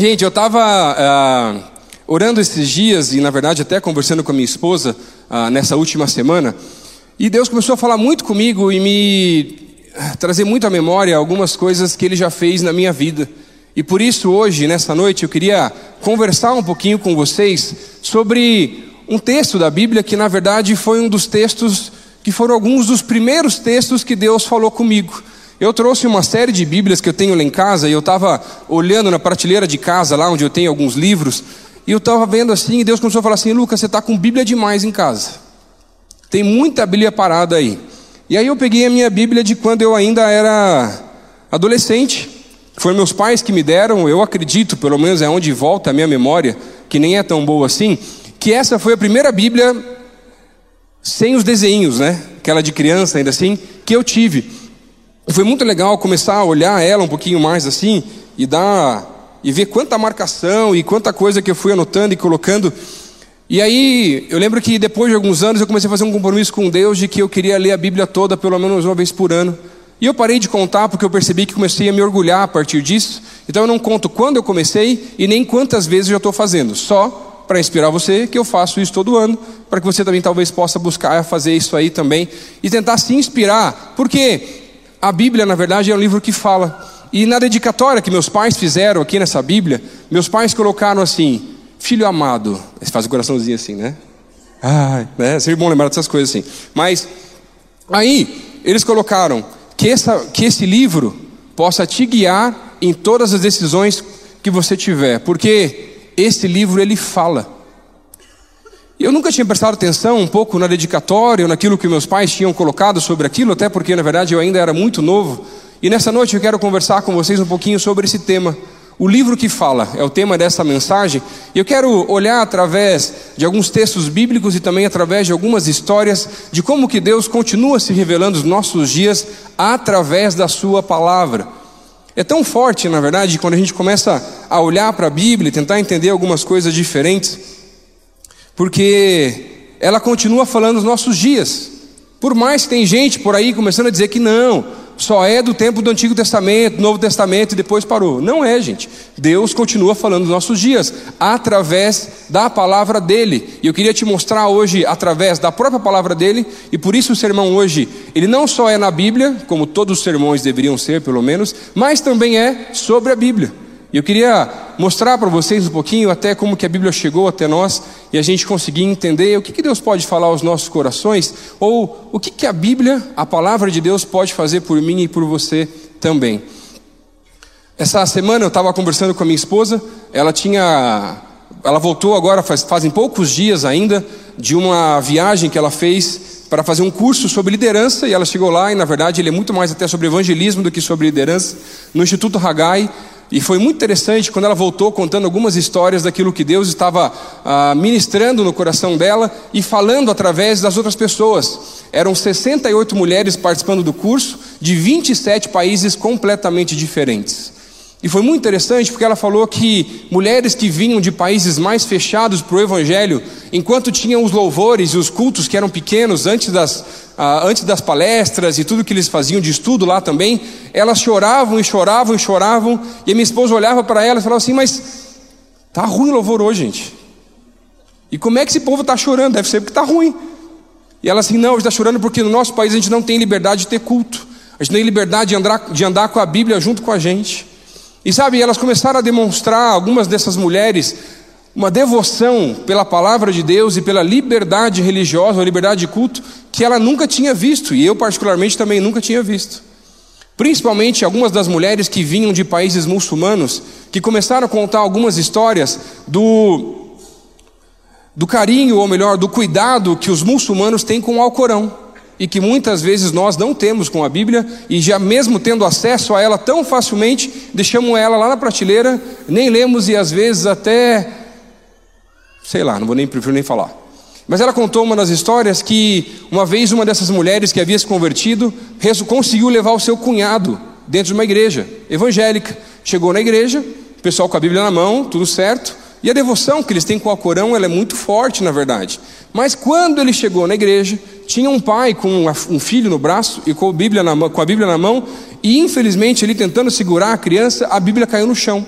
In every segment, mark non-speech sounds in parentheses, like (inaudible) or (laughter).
Gente, eu estava ah, orando esses dias e, na verdade, até conversando com a minha esposa ah, nessa última semana, e Deus começou a falar muito comigo e me ah, trazer muito à memória algumas coisas que Ele já fez na minha vida. E por isso, hoje, nessa noite, eu queria conversar um pouquinho com vocês sobre um texto da Bíblia que, na verdade, foi um dos textos que foram alguns dos primeiros textos que Deus falou comigo. Eu trouxe uma série de Bíblias que eu tenho lá em casa e eu estava olhando na prateleira de casa, lá onde eu tenho alguns livros, e eu estava vendo assim, e Deus começou a falar assim: Lucas, você está com Bíblia demais em casa. Tem muita Bíblia parada aí. E aí eu peguei a minha Bíblia de quando eu ainda era adolescente. Foram meus pais que me deram, eu acredito, pelo menos é onde volta a minha memória, que nem é tão boa assim, que essa foi a primeira Bíblia sem os desenhos, né? Aquela de criança ainda assim, que eu tive. Foi muito legal começar a olhar ela um pouquinho mais assim e dar e ver quanta marcação e quanta coisa que eu fui anotando e colocando. E aí, eu lembro que depois de alguns anos eu comecei a fazer um compromisso com Deus de que eu queria ler a Bíblia toda pelo menos uma vez por ano. E eu parei de contar porque eu percebi que comecei a me orgulhar a partir disso. Então eu não conto quando eu comecei e nem quantas vezes eu já estou fazendo. Só para inspirar você que eu faço isso todo ano, para que você também talvez possa buscar fazer isso aí também e tentar se inspirar. Porque a Bíblia, na verdade, é um livro que fala. E na dedicatória que meus pais fizeram aqui nessa Bíblia, meus pais colocaram assim: Filho amado. Você faz o coraçãozinho assim, né? Ah, né? É sempre bom lembrar dessas coisas assim. Mas aí eles colocaram que, essa, que esse livro possa te guiar em todas as decisões que você tiver, porque esse livro ele fala. Eu nunca tinha prestado atenção um pouco na dedicatória, naquilo que meus pais tinham colocado sobre aquilo, até porque na verdade eu ainda era muito novo. E nessa noite eu quero conversar com vocês um pouquinho sobre esse tema. O livro que fala é o tema dessa mensagem. E eu quero olhar através de alguns textos bíblicos e também através de algumas histórias de como que Deus continua se revelando nos nossos dias através da sua palavra. É tão forte, na verdade, quando a gente começa a olhar para a Bíblia e tentar entender algumas coisas diferentes porque ela continua falando nos nossos dias. Por mais que tem gente por aí começando a dizer que não, só é do tempo do Antigo Testamento, Novo Testamento e depois parou. Não é, gente. Deus continua falando nos nossos dias, através da palavra dele. E eu queria te mostrar hoje, através da própria palavra dele, e por isso o sermão hoje, ele não só é na Bíblia, como todos os sermões deveriam ser, pelo menos, mas também é sobre a Bíblia. Eu queria mostrar para vocês um pouquinho até como que a Bíblia chegou até nós e a gente conseguir entender o que, que Deus pode falar aos nossos corações ou o que, que a Bíblia, a palavra de Deus, pode fazer por mim e por você também. Essa semana eu estava conversando com a minha esposa, ela tinha, ela voltou agora faz, fazem poucos dias ainda de uma viagem que ela fez para fazer um curso sobre liderança e ela chegou lá e na verdade ele é muito mais até sobre evangelismo do que sobre liderança no Instituto Hagai e foi muito interessante quando ela voltou contando algumas histórias daquilo que Deus estava ah, ministrando no coração dela e falando através das outras pessoas. Eram 68 mulheres participando do curso, de 27 países completamente diferentes. E foi muito interessante porque ela falou que mulheres que vinham de países mais fechados para o Evangelho, enquanto tinham os louvores e os cultos que eram pequenos antes das, ah, antes das palestras e tudo que eles faziam de estudo lá também, elas choravam e choravam e choravam. E a minha esposa olhava para ela e falava assim: Mas tá ruim o louvor hoje, gente. E como é que esse povo está chorando? Deve ser porque está ruim. E ela assim: Não, está chorando porque no nosso país a gente não tem liberdade de ter culto, a gente não tem liberdade de andar, de andar com a Bíblia junto com a gente. E sabe, elas começaram a demonstrar, algumas dessas mulheres, uma devoção pela palavra de Deus e pela liberdade religiosa, uma liberdade de culto, que ela nunca tinha visto, e eu, particularmente, também nunca tinha visto. Principalmente algumas das mulheres que vinham de países muçulmanos, que começaram a contar algumas histórias do, do carinho, ou melhor, do cuidado que os muçulmanos têm com o Alcorão e que muitas vezes nós não temos com a Bíblia e já mesmo tendo acesso a ela tão facilmente, deixamos ela lá na prateleira, nem lemos e às vezes até sei lá, não vou nem prefiro nem falar. Mas ela contou uma das histórias que uma vez uma dessas mulheres que havia se convertido conseguiu levar o seu cunhado dentro de uma igreja evangélica. Chegou na igreja, o pessoal com a Bíblia na mão, tudo certo. E a devoção que eles têm com o Corão, ela é muito forte, na verdade. Mas quando ele chegou na igreja, tinha um pai com um filho no braço e com a Bíblia na mão, com a Bíblia na mão e infelizmente ele tentando segurar a criança, a Bíblia caiu no chão.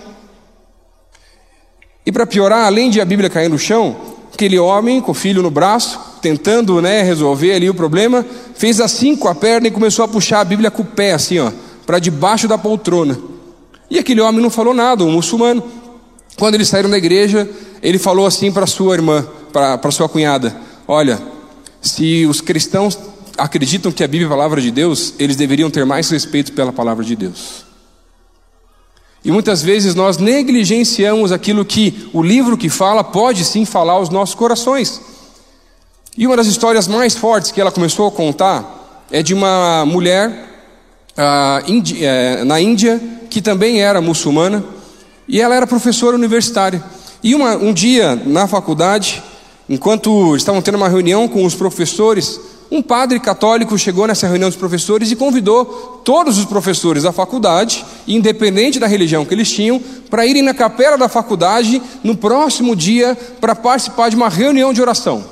E para piorar, além de a Bíblia cair no chão, aquele homem com o filho no braço, tentando né, resolver ali o problema, fez assim com a perna e começou a puxar a Bíblia com o pé, assim, ó, para debaixo da poltrona. E aquele homem não falou nada, um muçulmano. Quando eles saíram da igreja, ele falou assim para sua irmã, para sua cunhada: Olha, se os cristãos acreditam que a Bíblia é a palavra de Deus, eles deveriam ter mais respeito pela palavra de Deus. E muitas vezes nós negligenciamos aquilo que o livro que fala pode sim falar aos nossos corações. E uma das histórias mais fortes que ela começou a contar é de uma mulher indi uh, na Índia que também era muçulmana e ela era professora universitária. E uma, um dia na faculdade, enquanto estavam tendo uma reunião com os professores, um padre católico chegou nessa reunião dos professores e convidou todos os professores da faculdade, independente da religião que eles tinham, para irem na capela da faculdade no próximo dia para participar de uma reunião de oração.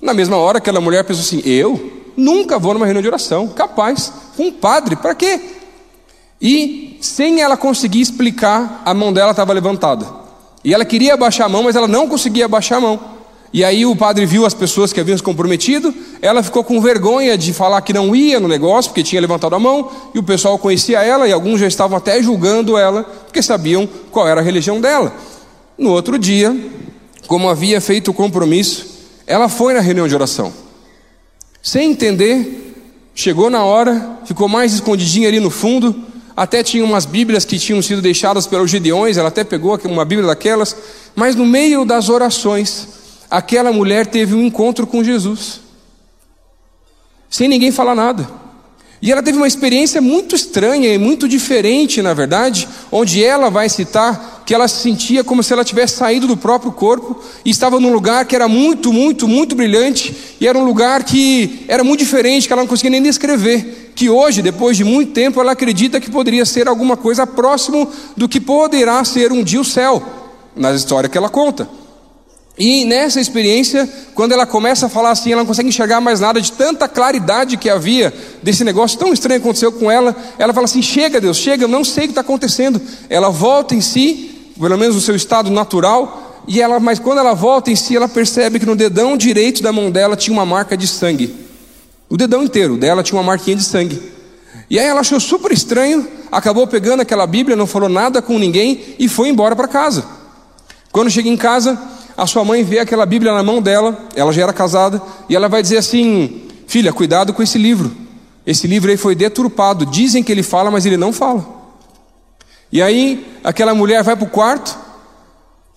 Na mesma hora, aquela mulher pensou assim: Eu nunca vou numa reunião de oração, capaz, um padre, para quê? E sem ela conseguir explicar, a mão dela estava levantada. E ela queria abaixar a mão, mas ela não conseguia abaixar a mão. E aí o padre viu as pessoas que haviam se comprometido, ela ficou com vergonha de falar que não ia no negócio, porque tinha levantado a mão, e o pessoal conhecia ela, e alguns já estavam até julgando ela, porque sabiam qual era a religião dela. No outro dia, como havia feito o compromisso, ela foi na reunião de oração. Sem entender, chegou na hora, ficou mais escondidinha ali no fundo, até tinha umas Bíblias que tinham sido deixadas pelos Gideões, ela até pegou uma Bíblia daquelas, mas no meio das orações, aquela mulher teve um encontro com Jesus, sem ninguém falar nada. E ela teve uma experiência muito estranha e muito diferente, na verdade, onde ela vai citar que ela se sentia como se ela tivesse saído do próprio corpo e estava num lugar que era muito, muito, muito brilhante e era um lugar que era muito diferente, que ela não conseguia nem descrever. Que hoje, depois de muito tempo, ela acredita que poderia ser alguma coisa próximo do que poderá ser um dia o céu, na história que ela conta. E nessa experiência, quando ela começa a falar assim, ela não consegue enxergar mais nada de tanta claridade que havia desse negócio tão estranho que aconteceu com ela. Ela fala assim: Chega, Deus, chega, eu não sei o que está acontecendo. Ela volta em si, pelo menos no seu estado natural, e ela, mas quando ela volta em si, ela percebe que no dedão direito da mão dela tinha uma marca de sangue. O dedão inteiro dela tinha uma marquinha de sangue. E aí ela achou super estranho, acabou pegando aquela Bíblia, não falou nada com ninguém e foi embora para casa. Quando chega em casa, a sua mãe vê aquela Bíblia na mão dela, ela já era casada, e ela vai dizer assim: Filha, cuidado com esse livro. Esse livro aí foi deturpado. Dizem que ele fala, mas ele não fala. E aí, aquela mulher vai para o quarto,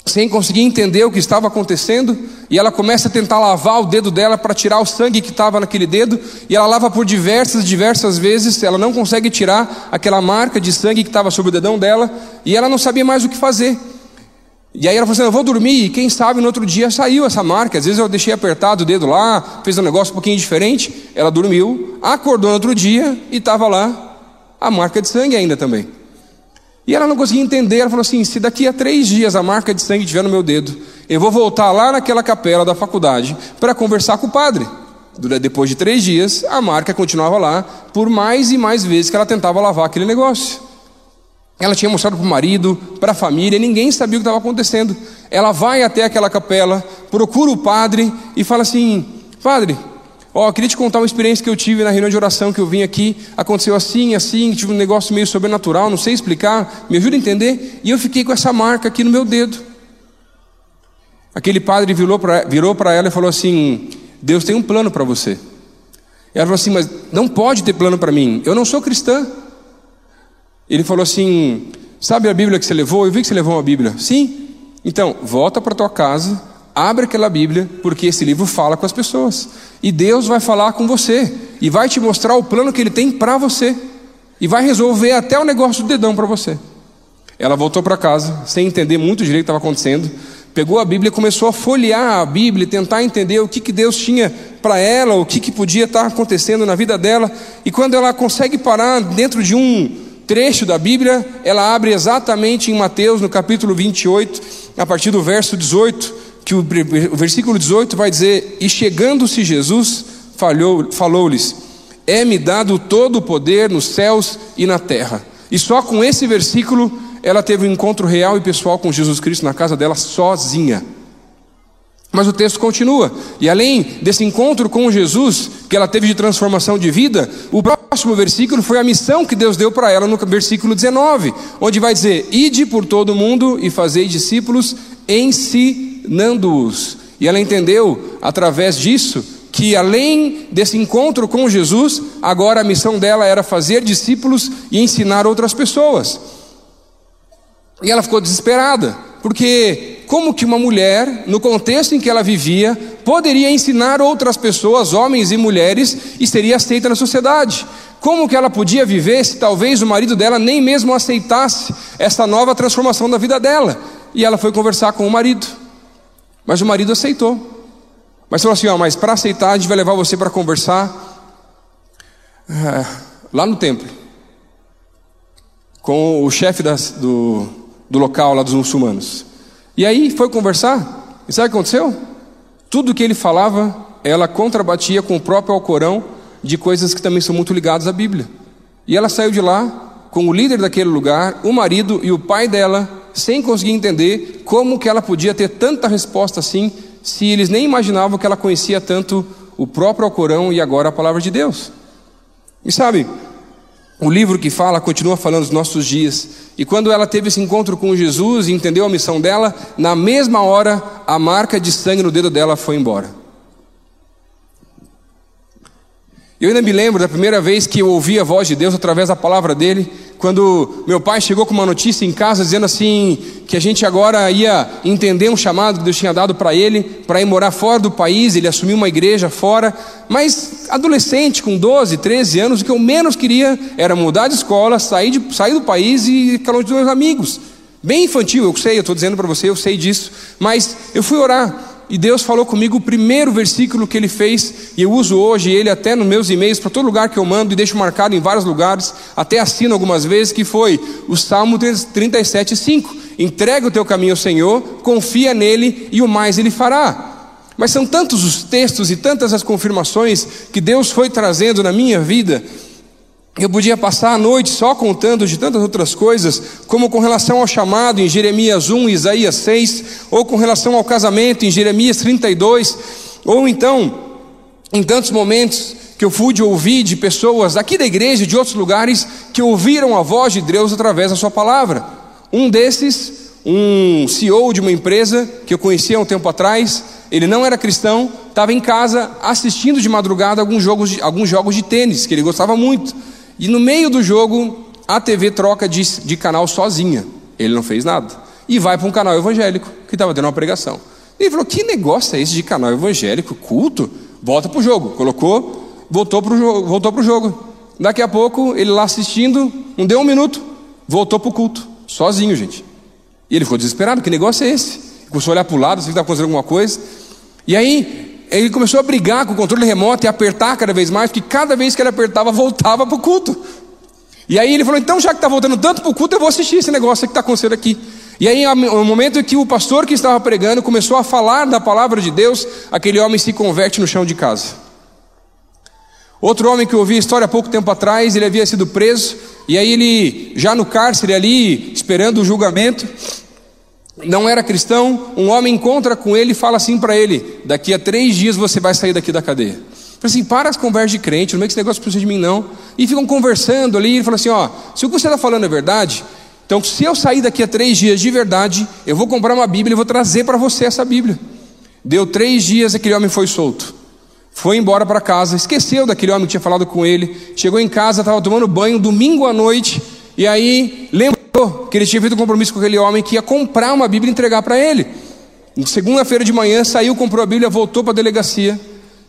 sem conseguir entender o que estava acontecendo, e ela começa a tentar lavar o dedo dela para tirar o sangue que estava naquele dedo, e ela lava por diversas, diversas vezes, ela não consegue tirar aquela marca de sangue que estava sobre o dedão dela, e ela não sabia mais o que fazer. E aí ela falou assim: Eu vou dormir, e quem sabe no outro dia saiu essa marca. Às vezes eu deixei apertado o dedo lá, fez um negócio um pouquinho diferente. Ela dormiu, acordou no outro dia e estava lá a marca de sangue ainda também. E ela não conseguia entender. Ela falou assim: Se daqui a três dias a marca de sangue estiver no meu dedo, eu vou voltar lá naquela capela da faculdade para conversar com o padre. Depois de três dias, a marca continuava lá, por mais e mais vezes que ela tentava lavar aquele negócio. Ela tinha mostrado para o marido, para a família, ninguém sabia o que estava acontecendo. Ela vai até aquela capela, procura o padre e fala assim: Padre, ó, queria te contar uma experiência que eu tive na reunião de oração que eu vim aqui. Aconteceu assim, assim, tive um negócio meio sobrenatural, não sei explicar, me ajuda a entender. E eu fiquei com essa marca aqui no meu dedo. Aquele padre virou para ela e falou assim: Deus tem um plano para você. Ela falou assim: Mas não pode ter plano para mim, eu não sou cristã. Ele falou assim: Sabe a Bíblia que você levou? Eu vi que você levou uma Bíblia. Sim. Então, volta para tua casa, abre aquela Bíblia, porque esse livro fala com as pessoas. E Deus vai falar com você e vai te mostrar o plano que ele tem para você. E vai resolver até o negócio do dedão para você. Ela voltou para casa, sem entender muito direito o que estava acontecendo. Pegou a Bíblia e começou a folhear a Bíblia, tentar entender o que, que Deus tinha para ela, o que, que podia estar acontecendo na vida dela. E quando ela consegue parar dentro de um trecho da Bíblia, ela abre exatamente em Mateus, no capítulo 28, a partir do verso 18, que o, versículo 18 vai dizer: E chegando-se Jesus, falou-lhes: É-me dado todo o poder nos céus e na terra. E só com esse versículo ela teve um encontro real e pessoal com Jesus Cristo na casa dela sozinha. Mas o texto continua, e além desse encontro com Jesus, que ela teve de transformação de vida, o próximo versículo foi a missão que Deus deu para ela no versículo 19, onde vai dizer: Ide por todo o mundo e fazei discípulos, ensinando-os. E ela entendeu, através disso, que além desse encontro com Jesus, agora a missão dela era fazer discípulos e ensinar outras pessoas. E ela ficou desesperada, porque como que uma mulher, no contexto em que ela vivia, poderia ensinar outras pessoas, homens e mulheres, e seria aceita na sociedade? Como que ela podia viver se talvez o marido dela nem mesmo aceitasse essa nova transformação da vida dela? E ela foi conversar com o marido. Mas o marido aceitou. Mas falou assim: ó, mas para aceitar, a gente vai levar você para conversar é, lá no templo com o chefe das, do, do local lá dos muçulmanos. E aí foi conversar, e sabe o que aconteceu? Tudo que ele falava, ela contrabatia com o próprio Alcorão de coisas que também são muito ligadas à Bíblia. E ela saiu de lá com o líder daquele lugar, o marido e o pai dela, sem conseguir entender como que ela podia ter tanta resposta assim, se eles nem imaginavam que ela conhecia tanto o próprio Alcorão e agora a palavra de Deus. E sabe, o livro que fala continua falando dos nossos dias. E quando ela teve esse encontro com Jesus e entendeu a missão dela, na mesma hora a marca de sangue no dedo dela foi embora. Eu ainda me lembro da primeira vez que eu ouvi a voz de Deus através da palavra dele, quando meu pai chegou com uma notícia em casa dizendo assim que a gente agora ia entender um chamado que Deus tinha dado para ele, para ir morar fora do país, ele assumiu uma igreja fora, mas adolescente com 12, 13 anos, o que eu menos queria era mudar de escola, sair, de, sair do país e ficar longe dos meus amigos. Bem infantil, eu sei, eu estou dizendo para você, eu sei disso, mas eu fui orar e Deus falou comigo o primeiro versículo que Ele fez, e eu uso hoje ele até nos meus e-mails, para todo lugar que eu mando, e deixo marcado em vários lugares, até assino algumas vezes, que foi o Salmo 37, 5. Entrega o teu caminho ao Senhor, confia nele, e o mais Ele fará. Mas são tantos os textos e tantas as confirmações que Deus foi trazendo na minha vida, eu podia passar a noite só contando de tantas outras coisas, como com relação ao chamado em Jeremias 1, Isaías 6, ou com relação ao casamento em Jeremias 32, ou então em tantos momentos que eu fui de ouvir de pessoas aqui da igreja e de outros lugares que ouviram a voz de Deus através da sua palavra. Um desses, um CEO de uma empresa que eu conhecia há um tempo atrás, ele não era cristão, estava em casa assistindo de madrugada alguns jogos de, alguns jogos de tênis que ele gostava muito. E no meio do jogo, a TV troca de, de canal sozinha. Ele não fez nada. E vai para um canal evangélico, que estava tendo uma pregação. Ele falou: Que negócio é esse de canal evangélico, culto? Volta para o jogo. Colocou, voltou para o jogo, voltou pro jogo. Daqui a pouco, ele lá assistindo, não deu um minuto, voltou para o culto, sozinho, gente. E ele ficou desesperado: Que negócio é esse? Começou a olhar para o lado, se está acontecendo alguma coisa. E aí, ele começou a brigar com o controle remoto e apertar cada vez mais, porque cada vez que ele apertava, voltava para o culto. E aí ele falou: então, já que está voltando tanto para o culto, eu vou assistir esse negócio que está acontecendo aqui. E aí, no momento em que o pastor que estava pregando começou a falar da palavra de Deus, aquele homem se converte no chão de casa. Outro homem que eu ouvi a história há pouco tempo atrás, ele havia sido preso, e aí ele, já no cárcere ali, esperando o julgamento, não era cristão, um homem encontra com ele e fala assim para ele: daqui a três dias você vai sair daqui da cadeia. Fala assim, para as conversas de crente, não é que esse negócio precisa de mim, não. E ficam conversando ali, e ele fala assim: ó, se o que você está falando é verdade, então se eu sair daqui a três dias de verdade, eu vou comprar uma Bíblia e vou trazer para você essa Bíblia. Deu três dias, aquele homem foi solto. Foi embora para casa, esqueceu daquele homem que tinha falado com ele. Chegou em casa, estava tomando banho, domingo à noite, e aí lembrou que ele tinha feito um compromisso com aquele homem que ia comprar uma Bíblia e entregar para ele. Segunda-feira de manhã saiu, comprou a Bíblia, voltou para a delegacia.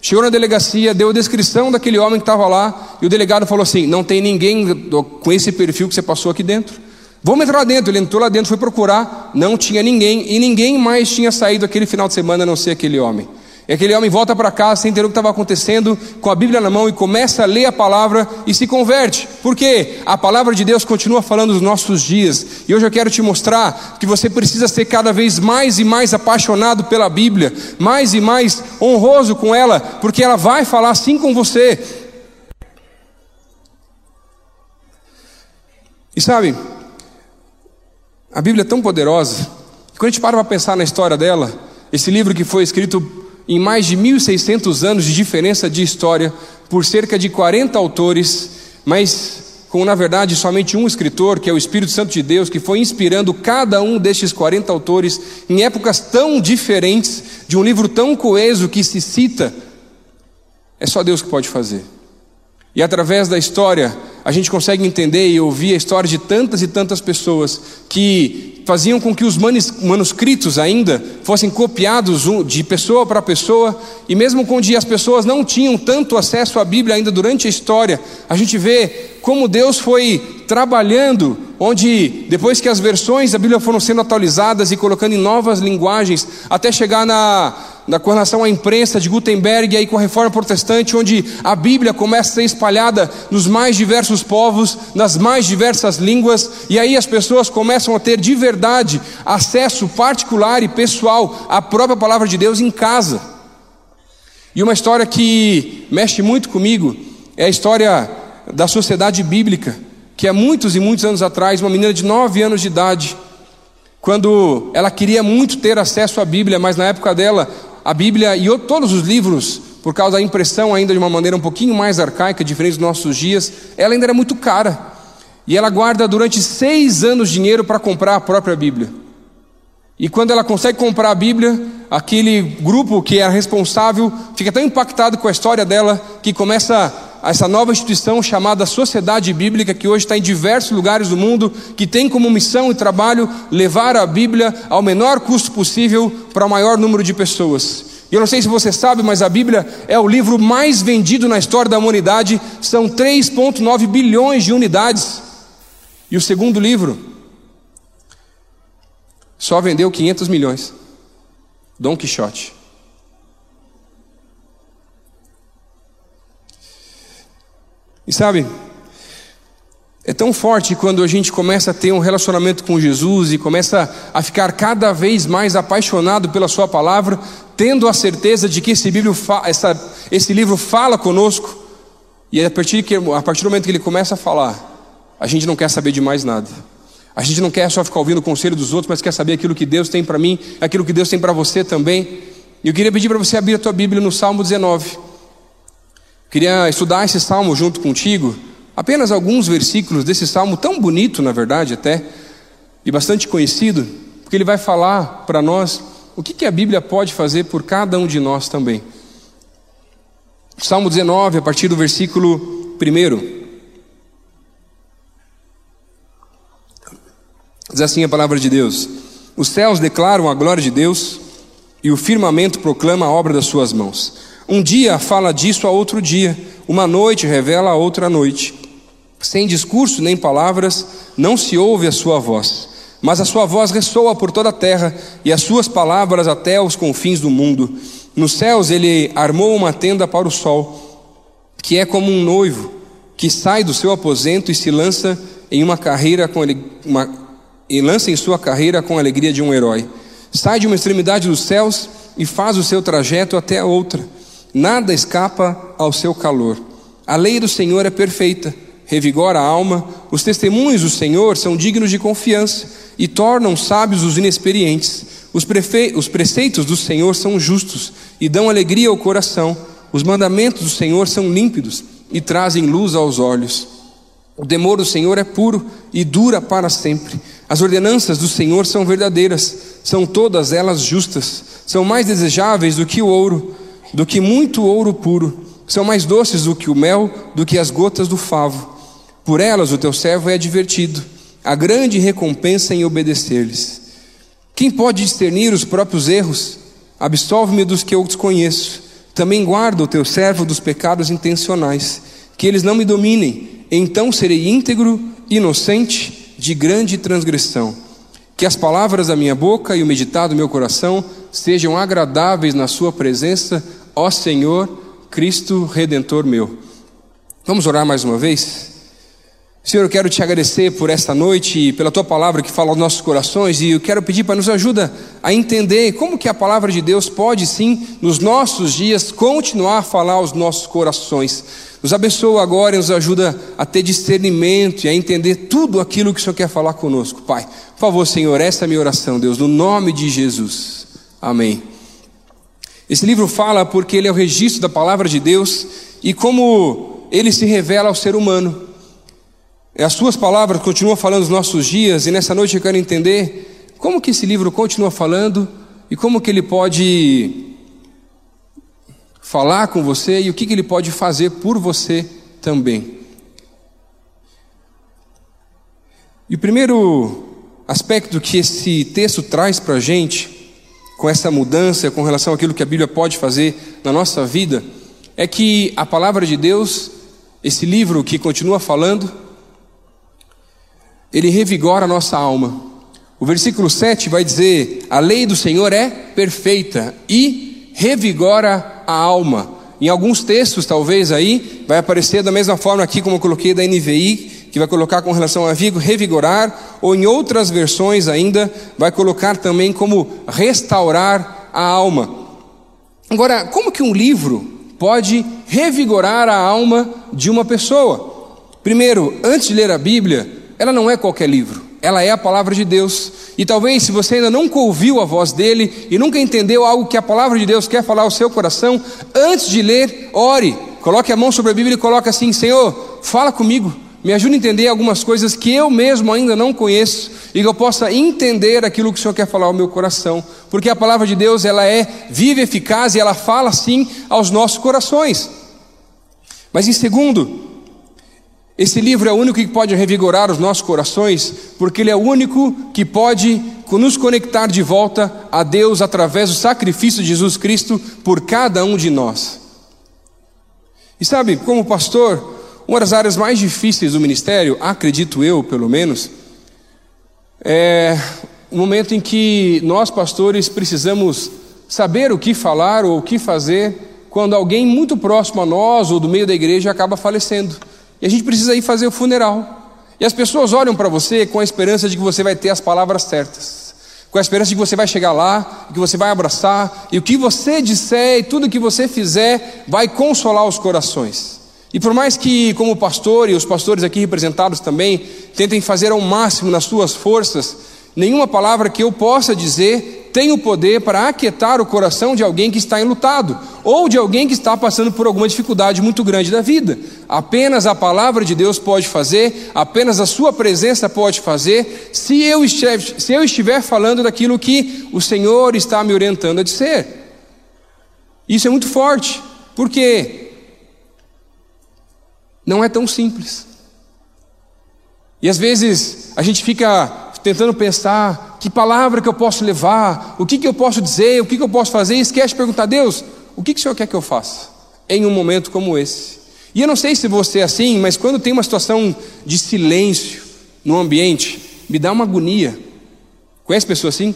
Chegou na delegacia, deu a descrição daquele homem que estava lá, e o delegado falou assim: Não tem ninguém com esse perfil que você passou aqui dentro. Vamos entrar lá dentro. Ele entrou lá dentro, foi procurar, não tinha ninguém, e ninguém mais tinha saído aquele final de semana a não ser aquele homem. E aquele homem volta para casa sem entender o que estava acontecendo, com a Bíblia na mão e começa a ler a palavra e se converte. Porque a palavra de Deus continua falando dos nossos dias. E hoje eu quero te mostrar que você precisa ser cada vez mais e mais apaixonado pela Bíblia, mais e mais honroso com ela, porque ela vai falar assim com você. E sabe, A Bíblia é tão poderosa, que quando a gente para para pensar na história dela, esse livro que foi escrito em mais de 1600 anos de diferença de história, por cerca de 40 autores, mas com na verdade somente um escritor, que é o Espírito Santo de Deus, que foi inspirando cada um destes 40 autores em épocas tão diferentes, de um livro tão coeso que se cita, é só Deus que pode fazer. E através da história, a gente consegue entender e ouvir a história de tantas e tantas pessoas que faziam com que os manuscritos ainda fossem copiados de pessoa para pessoa, e mesmo quando as pessoas não tinham tanto acesso à Bíblia ainda durante a história, a gente vê como Deus foi trabalhando, onde depois que as versões da Bíblia foram sendo atualizadas e colocando em novas linguagens, até chegar na na correlação à imprensa de Gutenberg e aí com a reforma protestante, onde a Bíblia começa a ser espalhada nos mais diversos povos, nas mais diversas línguas, e aí as pessoas começam a ter de verdade acesso particular e pessoal à própria palavra de Deus em casa. E uma história que mexe muito comigo é a história da sociedade bíblica, que há muitos e muitos anos atrás, uma menina de nove anos de idade, quando ela queria muito ter acesso à Bíblia, mas na época dela a Bíblia e todos os livros, por causa da impressão ainda de uma maneira um pouquinho mais arcaica, diferente dos nossos dias, ela ainda era muito cara. E ela guarda durante seis anos dinheiro para comprar a própria Bíblia. E quando ela consegue comprar a Bíblia, aquele grupo que é responsável fica tão impactado com a história dela que começa essa nova instituição chamada Sociedade Bíblica, que hoje está em diversos lugares do mundo, que tem como missão e trabalho levar a Bíblia ao menor custo possível para o maior número de pessoas. E eu não sei se você sabe, mas a Bíblia é o livro mais vendido na história da humanidade, são 3,9 bilhões de unidades. E o segundo livro só vendeu 500 milhões. Dom Quixote. E sabe, é tão forte quando a gente começa a ter um relacionamento com Jesus e começa a ficar cada vez mais apaixonado pela Sua palavra, tendo a certeza de que esse, essa, esse livro fala conosco, e a partir, que, a partir do momento que ele começa a falar, a gente não quer saber de mais nada. A gente não quer só ficar ouvindo o conselho dos outros, mas quer saber aquilo que Deus tem para mim, aquilo que Deus tem para você também. E eu queria pedir para você abrir a tua Bíblia no Salmo 19. Queria estudar esse salmo junto contigo, apenas alguns versículos desse salmo tão bonito, na verdade, até, e bastante conhecido, porque ele vai falar para nós o que, que a Bíblia pode fazer por cada um de nós também. Salmo 19, a partir do versículo 1. Diz assim a palavra de Deus: Os céus declaram a glória de Deus, e o firmamento proclama a obra das suas mãos. Um dia fala disso a outro dia, uma noite revela a outra noite. Sem discurso nem palavras, não se ouve a sua voz, mas a sua voz ressoa por toda a terra e as suas palavras até os confins do mundo. Nos céus ele armou uma tenda para o sol, que é como um noivo que sai do seu aposento e se lança em uma carreira com uma, e lança em sua carreira com a alegria de um herói. Sai de uma extremidade dos céus e faz o seu trajeto até a outra nada escapa ao seu calor. A lei do Senhor é perfeita, revigora a alma, os testemunhos do Senhor são dignos de confiança e tornam sábios os inexperientes. Os, prefe... os preceitos do Senhor são justos e dão alegria ao coração. Os mandamentos do Senhor são límpidos e trazem luz aos olhos. O temor do Senhor é puro e dura para sempre. As ordenanças do Senhor são verdadeiras, são todas elas justas, são mais desejáveis do que o ouro do que muito ouro puro, são mais doces do que o mel, do que as gotas do favo. Por elas o teu servo é advertido, a grande recompensa em obedecer-lhes. Quem pode discernir os próprios erros? Absolve-me dos que eu desconheço. Também guarda o teu servo dos pecados intencionais, que eles não me dominem. Então serei íntegro, inocente, de grande transgressão. Que as palavras da minha boca e o meditado do meu coração sejam agradáveis na Sua presença, ó Senhor, Cristo Redentor meu. Vamos orar mais uma vez? Senhor, eu quero te agradecer por esta noite e pela tua palavra que fala aos nossos corações e eu quero pedir para nos ajuda a entender como que a palavra de Deus pode sim, nos nossos dias, continuar a falar aos nossos corações. Nos abençoa agora e nos ajuda a ter discernimento e a entender tudo aquilo que o Senhor quer falar conosco, Pai. Por favor, Senhor, essa é a minha oração, Deus, no nome de Jesus. Amém. Esse livro fala porque ele é o registro da palavra de Deus e como ele se revela ao ser humano. As suas palavras continuam falando nos nossos dias e nessa noite eu quero entender como que esse livro continua falando e como que ele pode falar com você e o que, que ele pode fazer por você também. E o primeiro aspecto que esse texto traz para a gente, com essa mudança, com relação àquilo que a Bíblia pode fazer na nossa vida, é que a palavra de Deus, esse livro que continua falando, ele revigora a nossa alma. O versículo 7 vai dizer: A lei do Senhor é perfeita e revigora a alma. Em alguns textos, talvez aí, vai aparecer da mesma forma aqui como eu coloquei da NVI, que vai colocar com relação a revigorar, ou em outras versões ainda, vai colocar também como restaurar a alma. Agora, como que um livro pode revigorar a alma de uma pessoa? Primeiro, antes de ler a Bíblia, ela não é qualquer livro ela é a palavra de Deus. E talvez, se você ainda nunca ouviu a voz dele e nunca entendeu algo que a palavra de Deus quer falar ao seu coração, antes de ler, ore, coloque a mão sobre a Bíblia e coloque assim: Senhor, fala comigo, me ajude a entender algumas coisas que eu mesmo ainda não conheço e que eu possa entender aquilo que o Senhor quer falar ao meu coração, porque a palavra de Deus ela é viva, eficaz e ela fala sim aos nossos corações. Mas em segundo, esse livro é o único que pode revigorar os nossos corações, porque ele é o único que pode nos conectar de volta a Deus através do sacrifício de Jesus Cristo por cada um de nós. E sabe, como pastor, uma das áreas mais difíceis do ministério, acredito eu, pelo menos, é o momento em que nós pastores precisamos saber o que falar ou o que fazer quando alguém muito próximo a nós ou do meio da igreja acaba falecendo. E a gente precisa ir fazer o funeral. E as pessoas olham para você com a esperança de que você vai ter as palavras certas, com a esperança de que você vai chegar lá, que você vai abraçar, e o que você disser e tudo que você fizer vai consolar os corações. E por mais que, como pastor e os pastores aqui representados também, tentem fazer ao máximo nas suas forças, nenhuma palavra que eu possa dizer tem o poder para aquietar o coração de alguém que está enlutado, ou de alguém que está passando por alguma dificuldade muito grande da vida. Apenas a palavra de Deus pode fazer, apenas a Sua presença pode fazer, se eu estiver, se eu estiver falando daquilo que o Senhor está me orientando a dizer. Isso é muito forte, porque não é tão simples. E às vezes a gente fica tentando pensar que palavra que eu posso levar, o que, que eu posso dizer, o que, que eu posso fazer, e esquece de perguntar, Deus, o que, que o Senhor quer que eu faça em um momento como esse? E eu não sei se você é assim, mas quando tem uma situação de silêncio no ambiente, me dá uma agonia. Conhece pessoa assim?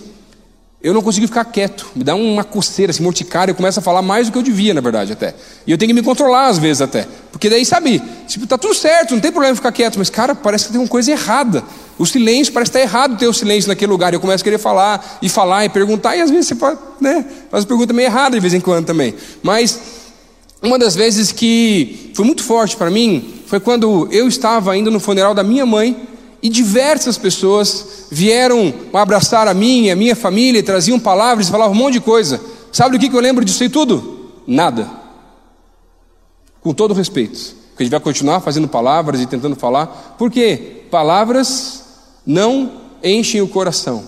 Eu não consigo ficar quieto, me dá uma coceira, assim, morticária, eu começo a falar mais do que eu devia, na verdade, até. E eu tenho que me controlar às vezes até. Porque daí, sabe, tipo, tá tudo certo, não tem problema ficar quieto, mas, cara, parece que tem uma coisa errada. O silêncio, parece estar errado ter o silêncio naquele lugar. Eu começo a querer falar, e falar, e perguntar, e às vezes você pode, né, faz pergunta meio errada de vez em quando também. Mas, uma das vezes que foi muito forte para mim, foi quando eu estava indo no funeral da minha mãe, e diversas pessoas vieram abraçar a mim e a minha família, traziam palavras falavam um monte de coisa. Sabe do que, eu lembro disso aí tudo? Nada. Com todo respeito. Porque a gente vai continuar fazendo palavras e tentando falar, porque palavras não enchem o coração.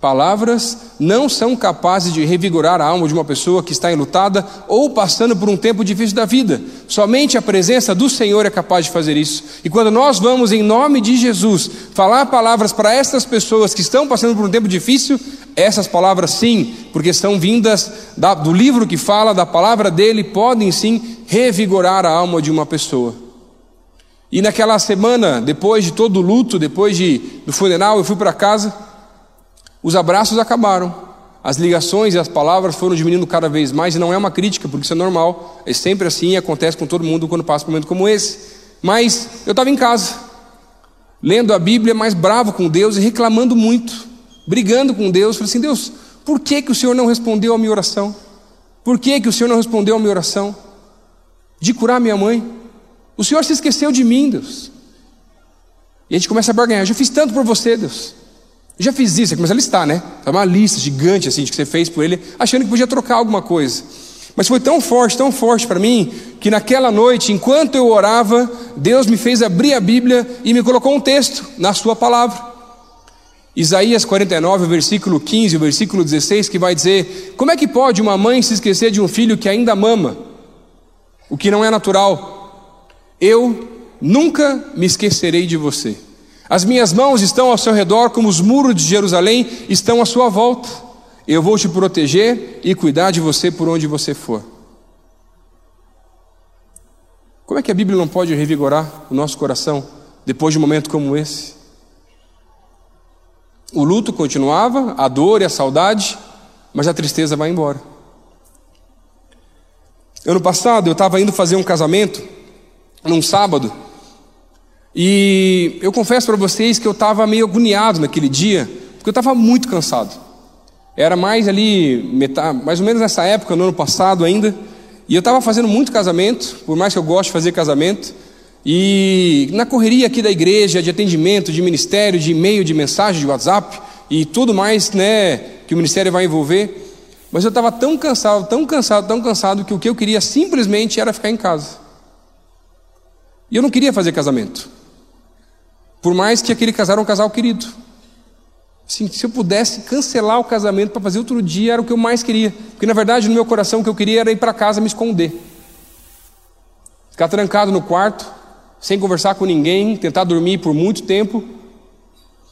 Palavras não são capazes de revigorar a alma de uma pessoa que está enlutada ou passando por um tempo difícil da vida. Somente a presença do Senhor é capaz de fazer isso. E quando nós vamos, em nome de Jesus, falar palavras para essas pessoas que estão passando por um tempo difícil, essas palavras, sim, porque são vindas da, do livro que fala, da palavra dele, podem sim revigorar a alma de uma pessoa. E naquela semana, depois de todo o luto, depois de, do funeral, eu fui para casa. Os abraços acabaram, as ligações e as palavras foram diminuindo cada vez mais, e não é uma crítica, porque isso é normal, é sempre assim, acontece com todo mundo quando passa um momento como esse. Mas eu estava em casa, lendo a Bíblia, mais bravo com Deus e reclamando muito, brigando com Deus. Falei assim: Deus, por que, que o Senhor não respondeu a minha oração? Por que, que o Senhor não respondeu a minha oração? De curar minha mãe, O Senhor se esqueceu de mim, Deus. E a gente começa a barganhar. Eu já fiz tanto por você, Deus. Eu já fiz isso. Começa a listar, né? É uma lista gigante assim de que você fez por ele, achando que podia trocar alguma coisa. Mas foi tão forte, tão forte para mim, que naquela noite, enquanto eu orava, Deus me fez abrir a Bíblia e me colocou um texto na Sua palavra. Isaías 49, versículo 15, o versículo 16, que vai dizer: Como é que pode uma mãe se esquecer de um filho que ainda mama? O que não é natural. Eu nunca me esquecerei de você. As minhas mãos estão ao seu redor, como os muros de Jerusalém estão à sua volta. Eu vou te proteger e cuidar de você por onde você for. Como é que a Bíblia não pode revigorar o nosso coração depois de um momento como esse? O luto continuava, a dor e a saudade, mas a tristeza vai embora. Ano passado eu estava indo fazer um casamento, num sábado, e eu confesso para vocês que eu estava meio agoniado naquele dia, porque eu estava muito cansado. Era mais ali, metade, mais ou menos nessa época, no ano passado ainda, e eu estava fazendo muito casamento, por mais que eu goste de fazer casamento, e na correria aqui da igreja, de atendimento, de ministério, de e-mail, de mensagem, de WhatsApp e tudo mais né, que o ministério vai envolver, mas eu estava tão cansado, tão cansado, tão cansado, que o que eu queria simplesmente era ficar em casa. E eu não queria fazer casamento. Por mais que aquele casal era um casal querido. Assim, se eu pudesse cancelar o casamento para fazer outro dia, era o que eu mais queria. Porque na verdade, no meu coração, o que eu queria era ir para casa me esconder. Ficar trancado no quarto, sem conversar com ninguém, tentar dormir por muito tempo.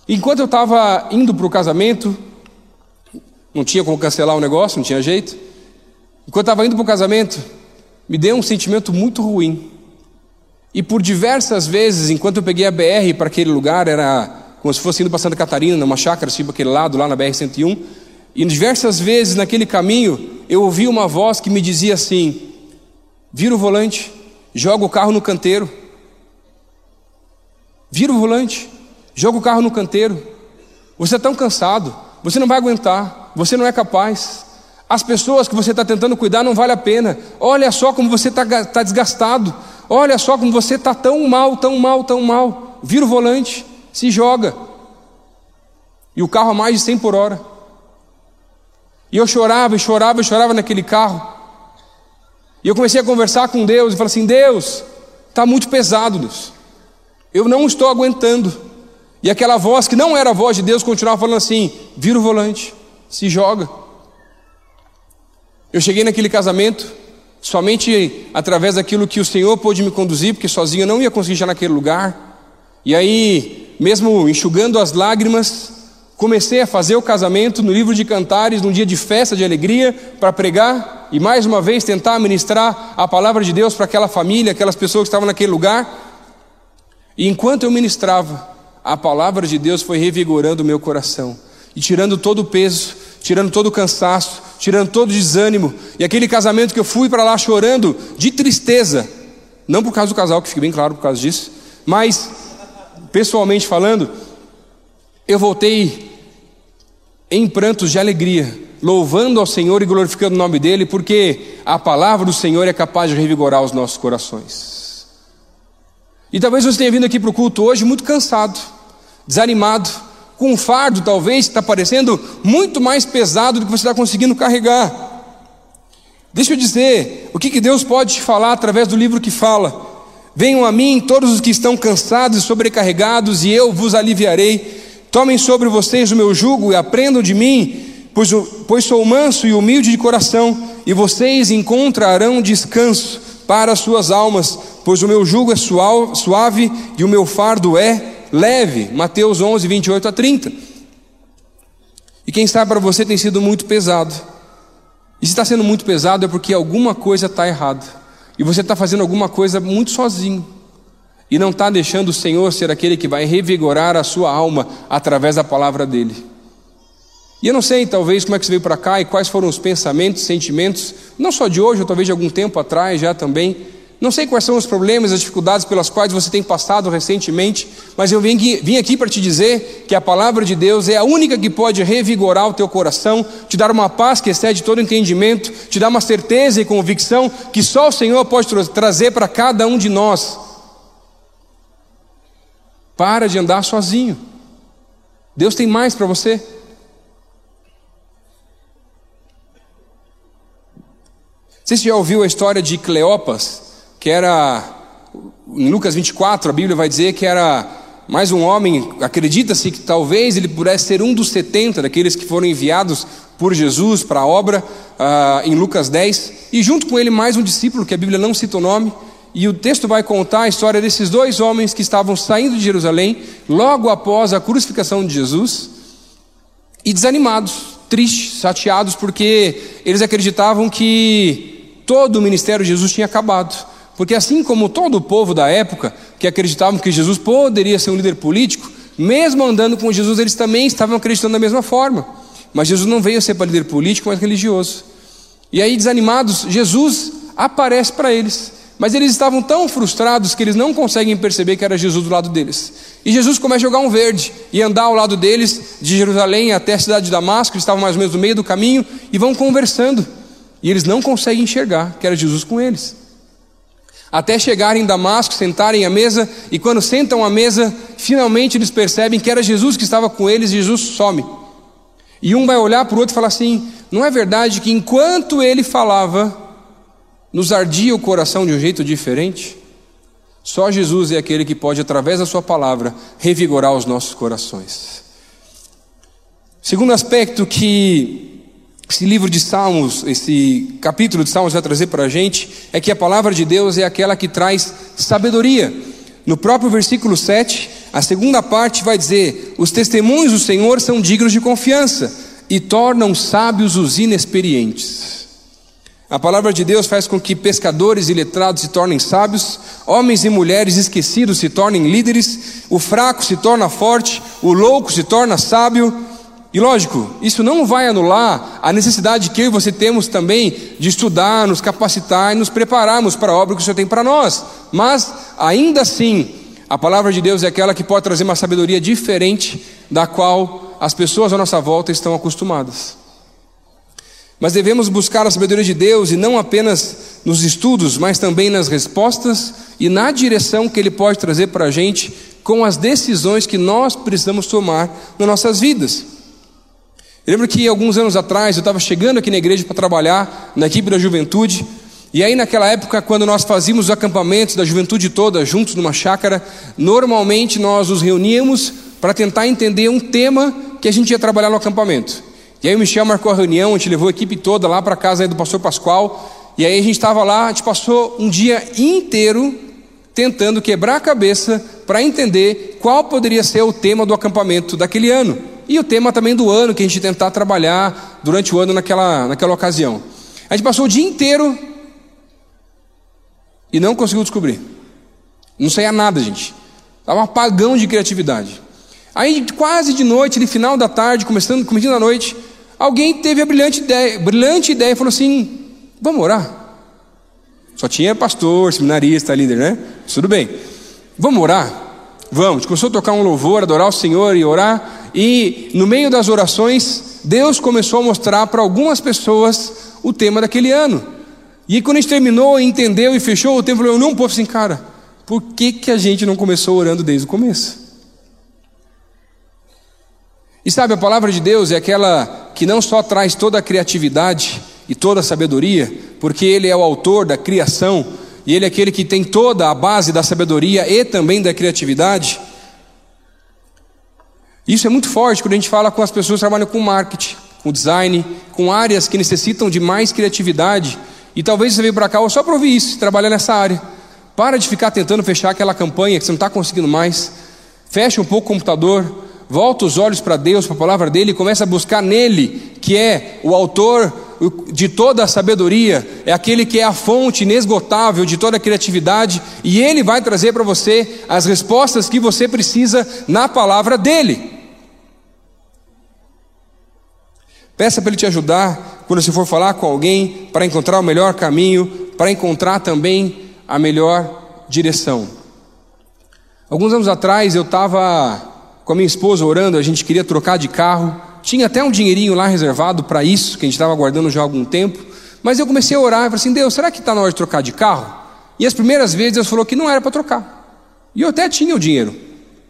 Enquanto eu estava indo para o casamento, não tinha como cancelar o negócio, não tinha jeito. Enquanto eu estava indo para o casamento, me deu um sentimento muito ruim. E por diversas vezes, enquanto eu peguei a BR para aquele lugar, era como se fosse indo para Santa Catarina, numa chácara, tipo aquele lado, lá na BR-101. E diversas vezes naquele caminho, eu ouvi uma voz que me dizia assim: vira o volante, joga o carro no canteiro. Vira o volante, joga o carro no canteiro. Você é tão cansado, você não vai aguentar, você não é capaz. As pessoas que você está tentando cuidar não vale a pena. Olha só como você está tá desgastado. Olha só como você está tão mal, tão mal, tão mal. Vira o volante, se joga. E o carro a mais de 100 por hora. E eu chorava e chorava e chorava naquele carro. E eu comecei a conversar com Deus e falei assim: Deus, está muito pesado, Deus. Eu não estou aguentando. E aquela voz que não era a voz de Deus continuava falando assim: vira o volante, se joga. Eu cheguei naquele casamento somente através daquilo que o Senhor pôde me conduzir, porque sozinho eu não ia conseguir chegar naquele lugar. E aí, mesmo enxugando as lágrimas, comecei a fazer o casamento no livro de Cantares, num dia de festa, de alegria, para pregar e mais uma vez tentar ministrar a palavra de Deus para aquela família, aquelas pessoas que estavam naquele lugar. E enquanto eu ministrava, a palavra de Deus foi revigorando o meu coração e tirando todo o peso, tirando todo o cansaço, tirando todo o desânimo. E aquele casamento que eu fui para lá chorando de tristeza, não por causa do casal, que fique bem claro por causa disso, mas pessoalmente falando, eu voltei em prantos de alegria, louvando ao Senhor e glorificando o nome dEle, porque a palavra do Senhor é capaz de revigorar os nossos corações. E talvez você tenha vindo aqui para o culto hoje muito cansado, desanimado, com um fardo talvez que está parecendo muito mais pesado do que você está conseguindo carregar. Deixa eu dizer o que, que Deus pode te falar através do livro que fala. Venham a mim todos os que estão cansados e sobrecarregados, e eu vos aliviarei. Tomem sobre vocês o meu jugo e aprendam de mim, pois, pois sou manso e humilde de coração, e vocês encontrarão descanso para as suas almas, pois o meu jugo é suave e o meu fardo é leve. Mateus 11, 28 a 30. E quem sabe para você tem sido muito pesado. E se está sendo muito pesado é porque alguma coisa está errada. E você está fazendo alguma coisa muito sozinho. E não está deixando o Senhor ser aquele que vai revigorar a sua alma através da palavra dele. E eu não sei, talvez, como é que você veio para cá e quais foram os pensamentos, sentimentos, não só de hoje, ou talvez de algum tempo atrás já também não sei quais são os problemas, as dificuldades pelas quais você tem passado recentemente, mas eu vim aqui para te dizer que a palavra de Deus é a única que pode revigorar o teu coração, te dar uma paz que excede todo entendimento, te dar uma certeza e convicção que só o Senhor pode trazer para cada um de nós. Para de andar sozinho. Deus tem mais para você. Você já ouviu a história de Cleopas, que era, em Lucas 24, a Bíblia vai dizer que era mais um homem, acredita-se que talvez ele pudesse ser um dos 70 daqueles que foram enviados por Jesus para a obra, uh, em Lucas 10, e junto com ele mais um discípulo, que a Bíblia não cita o nome, e o texto vai contar a história desses dois homens que estavam saindo de Jerusalém, logo após a crucificação de Jesus, e desanimados, tristes, chateados, porque eles acreditavam que todo o ministério de Jesus tinha acabado. Porque assim como todo o povo da época, que acreditavam que Jesus poderia ser um líder político, mesmo andando com Jesus, eles também estavam acreditando da mesma forma. Mas Jesus não veio ser para líder político, mas religioso. E aí, desanimados, Jesus aparece para eles. Mas eles estavam tão frustrados que eles não conseguem perceber que era Jesus do lado deles. E Jesus começa a jogar um verde e andar ao lado deles, de Jerusalém até a cidade de Damasco, eles estavam mais ou menos no meio do caminho, e vão conversando. E eles não conseguem enxergar que era Jesus com eles. Até chegarem em Damasco, sentarem à mesa, e quando sentam à mesa, finalmente eles percebem que era Jesus que estava com eles, e Jesus some. E um vai olhar para o outro e falar assim: não é verdade que enquanto ele falava, nos ardia o coração de um jeito diferente? Só Jesus é aquele que pode, através da Sua palavra, revigorar os nossos corações. Segundo aspecto que esse livro de Salmos, esse capítulo de Salmos vai trazer para a gente, é que a palavra de Deus é aquela que traz sabedoria. No próprio versículo 7, a segunda parte vai dizer: Os testemunhos do Senhor são dignos de confiança e tornam sábios os inexperientes. A palavra de Deus faz com que pescadores e letrados se tornem sábios, homens e mulheres esquecidos se tornem líderes, o fraco se torna forte, o louco se torna sábio. E lógico, isso não vai anular a necessidade que eu e você temos também de estudar, nos capacitar e nos prepararmos para a obra que o Senhor tem para nós. Mas, ainda assim, a palavra de Deus é aquela que pode trazer uma sabedoria diferente da qual as pessoas à nossa volta estão acostumadas. Mas devemos buscar a sabedoria de Deus e não apenas nos estudos, mas também nas respostas e na direção que Ele pode trazer para a gente com as decisões que nós precisamos tomar nas nossas vidas. Eu lembro que alguns anos atrás eu estava chegando aqui na igreja para trabalhar na equipe da juventude. E aí, naquela época, quando nós fazíamos os acampamentos da juventude toda juntos numa chácara, normalmente nós nos reuníamos para tentar entender um tema que a gente ia trabalhar no acampamento. E aí o Michel marcou a reunião, a gente levou a equipe toda lá para a casa do pastor Pascoal. E aí a gente estava lá, a gente passou um dia inteiro tentando quebrar a cabeça para entender qual poderia ser o tema do acampamento daquele ano e o tema também do ano que a gente tentar trabalhar durante o ano naquela, naquela ocasião. A gente passou o dia inteiro e não conseguiu descobrir. Não saía nada, gente. Estava um apagão de criatividade. Aí, quase de noite, no final da tarde, começando, começando da noite, alguém teve a brilhante ideia, brilhante ideia e falou assim: vamos orar. Só tinha pastor, seminarista, líder, né? Tudo bem. Vamos orar? Vamos. A gente começou a tocar um louvor, adorar o Senhor e orar. E no meio das orações, Deus começou a mostrar para algumas pessoas o tema daquele ano. E quando a gente terminou, entendeu e fechou o tempo, eu não, povo assim, cara, por que, que a gente não começou orando desde o começo? E sabe, a palavra de Deus é aquela que não só traz toda a criatividade e toda a sabedoria, porque Ele é o autor da criação, e Ele é aquele que tem toda a base da sabedoria e também da criatividade, isso é muito forte quando a gente fala com as pessoas que trabalham com marketing, com design, com áreas que necessitam de mais criatividade. E talvez você veio para cá só para ouvir isso, trabalhar nessa área. Para de ficar tentando fechar aquela campanha que você não está conseguindo mais. Fecha um pouco o computador, volta os olhos para Deus, para a palavra dele e começa a buscar nele, que é o autor de toda a sabedoria, é aquele que é a fonte inesgotável de toda a criatividade, e ele vai trazer para você as respostas que você precisa na palavra dele. Peça para Ele te ajudar quando você for falar com alguém para encontrar o melhor caminho, para encontrar também a melhor direção. Alguns anos atrás eu estava com a minha esposa orando, a gente queria trocar de carro, tinha até um dinheirinho lá reservado para isso, que a gente estava guardando já há algum tempo, mas eu comecei a orar e falei assim: Deus, será que está na hora de trocar de carro? E as primeiras vezes Deus falou que não era para trocar, e eu até tinha o dinheiro,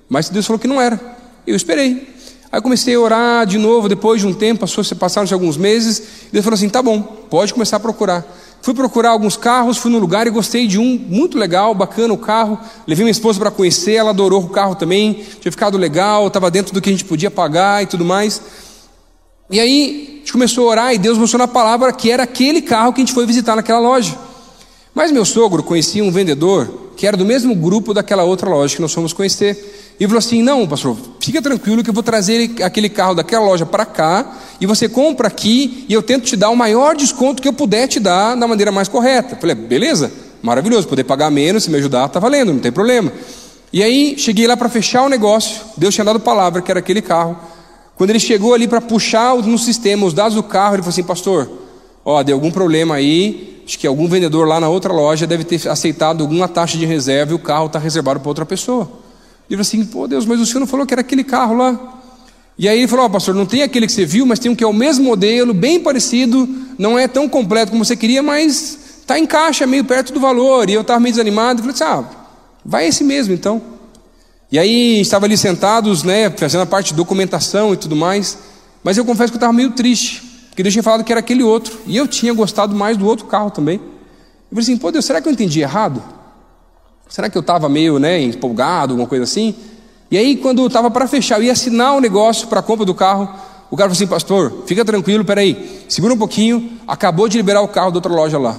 Mas Deus falou que não era. Eu esperei. Aí comecei a orar de novo, depois de um tempo, passaram-se alguns meses, e Deus falou assim: tá bom, pode começar a procurar. Fui procurar alguns carros, fui no lugar e gostei de um muito legal, bacana o carro. Levei minha esposa para conhecer, ela adorou o carro também, tinha ficado legal, estava dentro do que a gente podia pagar e tudo mais. E aí a gente começou a orar e Deus mostrou na palavra que era aquele carro que a gente foi visitar naquela loja. Mas meu sogro conhecia um vendedor que era do mesmo grupo daquela outra loja que nós fomos conhecer. E falou assim: Não, pastor, fica tranquilo que eu vou trazer aquele carro daquela loja para cá e você compra aqui e eu tento te dar o maior desconto que eu puder te dar da maneira mais correta. Eu falei: Beleza, maravilhoso, poder pagar menos, se me ajudar, está valendo, não tem problema. E aí cheguei lá para fechar o negócio, Deus tinha dado palavra que era aquele carro. Quando ele chegou ali para puxar no sistema os dados do carro, ele falou assim: Pastor, ó, deu algum problema aí, acho que algum vendedor lá na outra loja deve ter aceitado alguma taxa de reserva e o carro está reservado para outra pessoa. Ele falou assim: pô, Deus, mas o senhor não falou que era aquele carro lá? E aí ele falou: ó, oh, pastor, não tem aquele que você viu, mas tem um que é o mesmo modelo, bem parecido, não é tão completo como você queria, mas está em caixa, meio perto do valor. E eu estava meio desanimado, e falei assim: ah, vai esse mesmo então. E aí estava ali sentados, né, fazendo a parte de documentação e tudo mais, mas eu confesso que eu estava meio triste, porque Deus tinha falado que era aquele outro, e eu tinha gostado mais do outro carro também. Eu falei assim: pô, Deus, será que eu entendi errado? Será que eu estava meio né, empolgado, alguma coisa assim? E aí, quando eu estava para fechar, eu ia assinar o um negócio para a compra do carro. O cara falou assim: Pastor, fica tranquilo, peraí, segura um pouquinho. Acabou de liberar o carro da outra loja lá.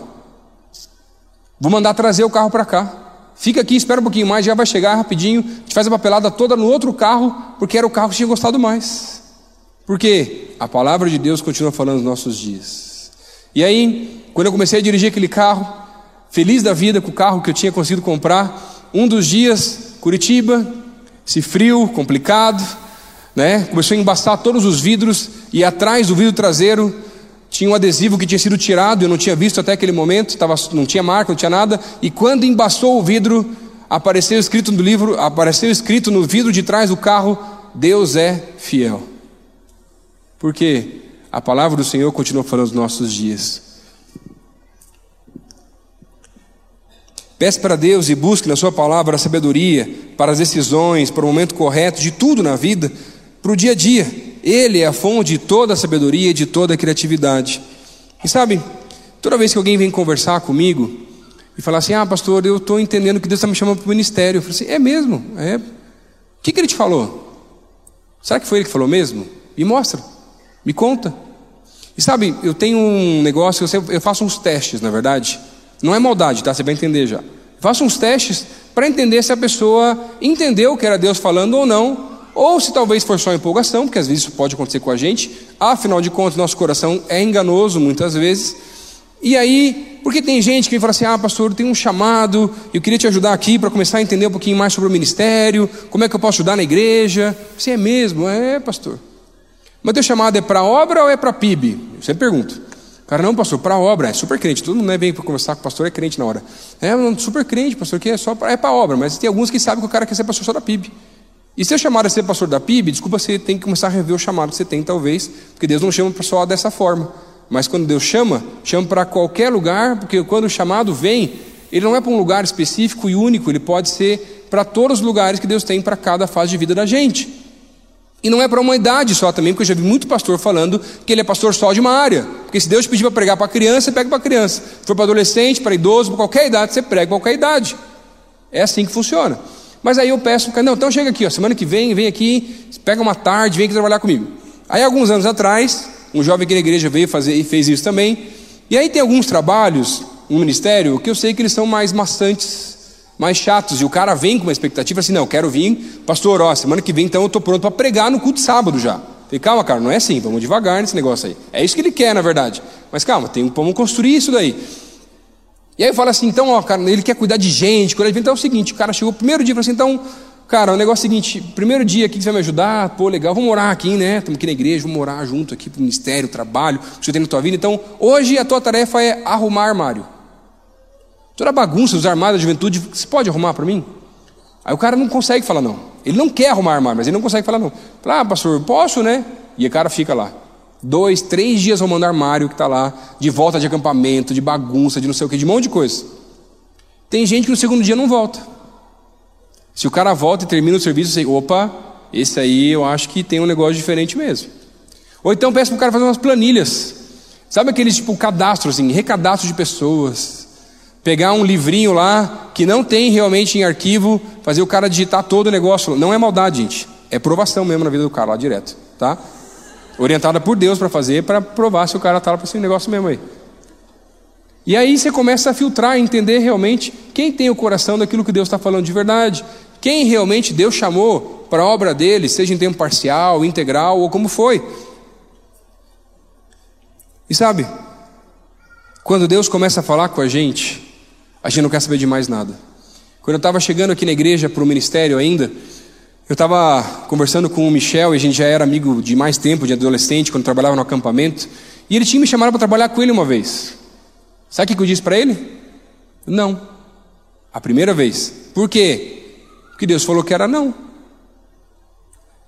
Vou mandar trazer o carro para cá. Fica aqui, espera um pouquinho mais, já vai chegar rapidinho. Gente faz a papelada toda no outro carro, porque era o carro que tinha gostado mais. Porque a palavra de Deus continua falando nos nossos dias. E aí, quando eu comecei a dirigir aquele carro, feliz da vida com o carro que eu tinha conseguido comprar. Um dos dias, Curitiba, esse frio complicado, né? Começou a embaçar todos os vidros e atrás do vidro traseiro tinha um adesivo que tinha sido tirado, eu não tinha visto até aquele momento, tava, não tinha marca, não tinha nada, e quando embaçou o vidro, apareceu escrito no livro, apareceu escrito no vidro de trás do carro, Deus é fiel. Porque a palavra do Senhor continua falando nos nossos dias. Peça para Deus e busque na Sua palavra a sabedoria para as decisões, para o momento correto de tudo na vida, para o dia a dia. Ele é a fonte de toda a sabedoria e de toda a criatividade. E sabe, toda vez que alguém vem conversar comigo e falar assim: Ah, pastor, eu estou entendendo que Deus está me chamando para o ministério. Eu falo assim: É mesmo? É. O que, que ele te falou? Será que foi ele que falou mesmo? Me mostra, me conta. E sabe, eu tenho um negócio, eu faço uns testes, na verdade. Não é maldade, tá? Você vai entender já. Faça uns testes para entender se a pessoa entendeu que era Deus falando ou não, ou se talvez for só empolgação, porque às vezes isso pode acontecer com a gente. Afinal de contas, nosso coração é enganoso muitas vezes. E aí, porque tem gente que fala assim: ah, pastor, tem um chamado, eu queria te ajudar aqui para começar a entender um pouquinho mais sobre o ministério, como é que eu posso ajudar na igreja? Você é mesmo? É, pastor. Mas teu chamado é para obra ou é para PIB? Eu sempre pergunto. Cara, não, pastor, para obra, é super crente. Todo mundo é bem para conversar com o pastor, é crente na hora. É, super crente, pastor, que é só é para obra, mas tem alguns que sabem que o cara quer ser pastor só da PIB. E se é chamado a ser pastor da PIB, desculpa, você tem que começar a rever o chamado que você tem, talvez, porque Deus não chama só dessa forma. Mas quando Deus chama, chama para qualquer lugar, porque quando o chamado vem, ele não é para um lugar específico e único, ele pode ser para todos os lugares que Deus tem para cada fase de vida da gente. E não é para uma idade só também, porque eu já vi muito pastor falando que ele é pastor só de uma área. Porque se Deus pedir para pregar para criança, você pega para criança. Se for para adolescente, para idoso, para qualquer idade, você prega qualquer idade. É assim que funciona. Mas aí eu peço, não, então chega aqui, ó, semana que vem, vem aqui, pega uma tarde, vem aqui trabalhar comigo. Aí alguns anos atrás, um jovem aqui na igreja veio fazer e fez isso também. E aí tem alguns trabalhos no ministério que eu sei que eles são mais maçantes mais chatos. E o cara vem com uma expectativa assim: não, eu quero vir, pastor, ó, semana que vem então eu estou pronto para pregar no culto sábado já. Falei, calma, cara, não é assim, vamos devagar nesse negócio aí. É isso que ele quer, na verdade. Mas calma, tem, vamos construir isso daí. E aí eu falo assim: então, ó, cara, ele quer cuidar de gente. Quando ele vem, então é o seguinte: o cara chegou primeiro dia e falou assim: então, cara, o negócio é o seguinte: primeiro dia aqui que você vai me ajudar, pô, legal, vamos morar aqui, né? Estamos aqui na igreja, vamos morar junto aqui para o ministério, trabalho, que você tem na tua vida. Então, hoje a tua tarefa é arrumar armário. Toda bagunça, os armários da juventude, você pode arrumar para mim? Aí o cara não consegue falar não. Ele não quer arrumar armário, mas ele não consegue falar não. Fala, ah, pastor, posso, né? E o cara fica lá. Dois, três dias arrumando armário que está lá, de volta de acampamento, de bagunça, de não sei o que, de um monte de coisa. Tem gente que no segundo dia não volta. Se o cara volta e termina o serviço, você, opa, esse aí eu acho que tem um negócio diferente mesmo. Ou então peço para o cara fazer umas planilhas. Sabe aqueles tipo cadastro, assim, recadastro de pessoas. Pegar um livrinho lá que não tem realmente em arquivo, fazer o cara digitar todo o negócio. Não é maldade, gente. É provação mesmo na vida do cara lá direto, tá? Orientada por Deus para fazer, para provar se o cara lá para esse negócio mesmo aí. E aí você começa a filtrar, entender realmente quem tem o coração daquilo que Deus está falando de verdade. Quem realmente Deus chamou para a obra dele, seja em tempo parcial, integral ou como foi. E sabe, quando Deus começa a falar com a gente, a gente não quer saber de mais nada. Quando eu estava chegando aqui na igreja para o ministério ainda, eu estava conversando com o Michel, e a gente já era amigo de mais tempo, de adolescente, quando trabalhava no acampamento, e ele tinha me chamado para trabalhar com ele uma vez. Sabe o que eu disse para ele? Não. A primeira vez. Por quê? Porque Deus falou que era não.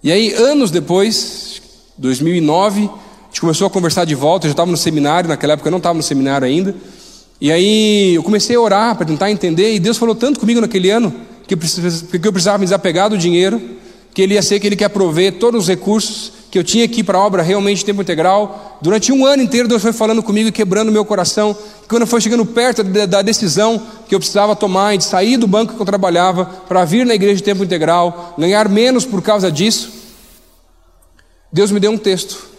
E aí, anos depois, 2009, a gente começou a conversar de volta, eu já estava no seminário, naquela época eu não estava no seminário ainda. E aí eu comecei a orar para tentar entender, e Deus falou tanto comigo naquele ano, que eu precisava me desapegar do dinheiro, que Ele ia ser que Ele quer prover todos os recursos que eu tinha aqui para a obra realmente tempo integral. Durante um ano inteiro Deus foi falando comigo e quebrando meu coração. Quando foi chegando perto da decisão que eu precisava tomar de sair do banco que eu trabalhava para vir na igreja de tempo integral, ganhar menos por causa disso, Deus me deu um texto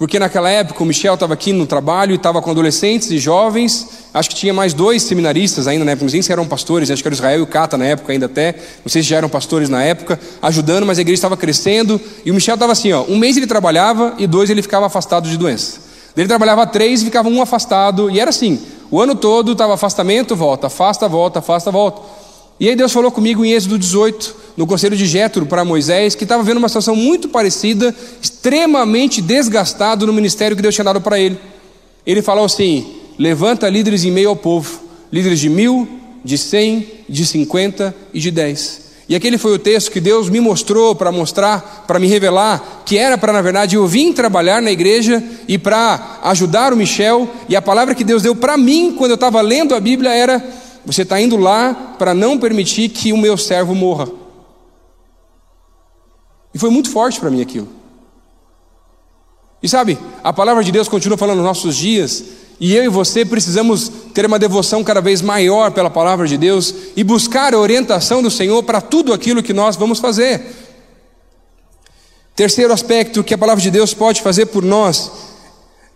porque naquela época o Michel estava aqui no trabalho e estava com adolescentes e jovens. Acho que tinha mais dois seminaristas ainda na época, não sei se eram pastores, acho que era Israel e o Cata na época ainda até. Não sei se já eram pastores na época, ajudando, mas a igreja estava crescendo. E o Michel estava assim: ó, um mês ele trabalhava e dois ele ficava afastado de doença. Ele trabalhava três e ficava um afastado. E era assim: o ano todo estava afastamento, volta, afasta, volta, afasta, volta. E aí Deus falou comigo em Êxodo 18, no conselho de Jetro para Moisés, que estava vendo uma situação muito parecida, extremamente desgastado no ministério que Deus tinha dado para ele. Ele falou assim: levanta líderes em meio ao povo, líderes de mil, de cem, de cinquenta e de dez. E aquele foi o texto que Deus me mostrou para mostrar, para me revelar, que era para, na verdade, eu vim trabalhar na igreja e para ajudar o Michel. E a palavra que Deus deu para mim, quando eu estava lendo a Bíblia, era você está indo lá para não permitir que o meu servo morra. E foi muito forte para mim aquilo. E sabe, a palavra de Deus continua falando nos nossos dias, e eu e você precisamos ter uma devoção cada vez maior pela palavra de Deus e buscar a orientação do Senhor para tudo aquilo que nós vamos fazer. Terceiro aspecto que a palavra de Deus pode fazer por nós,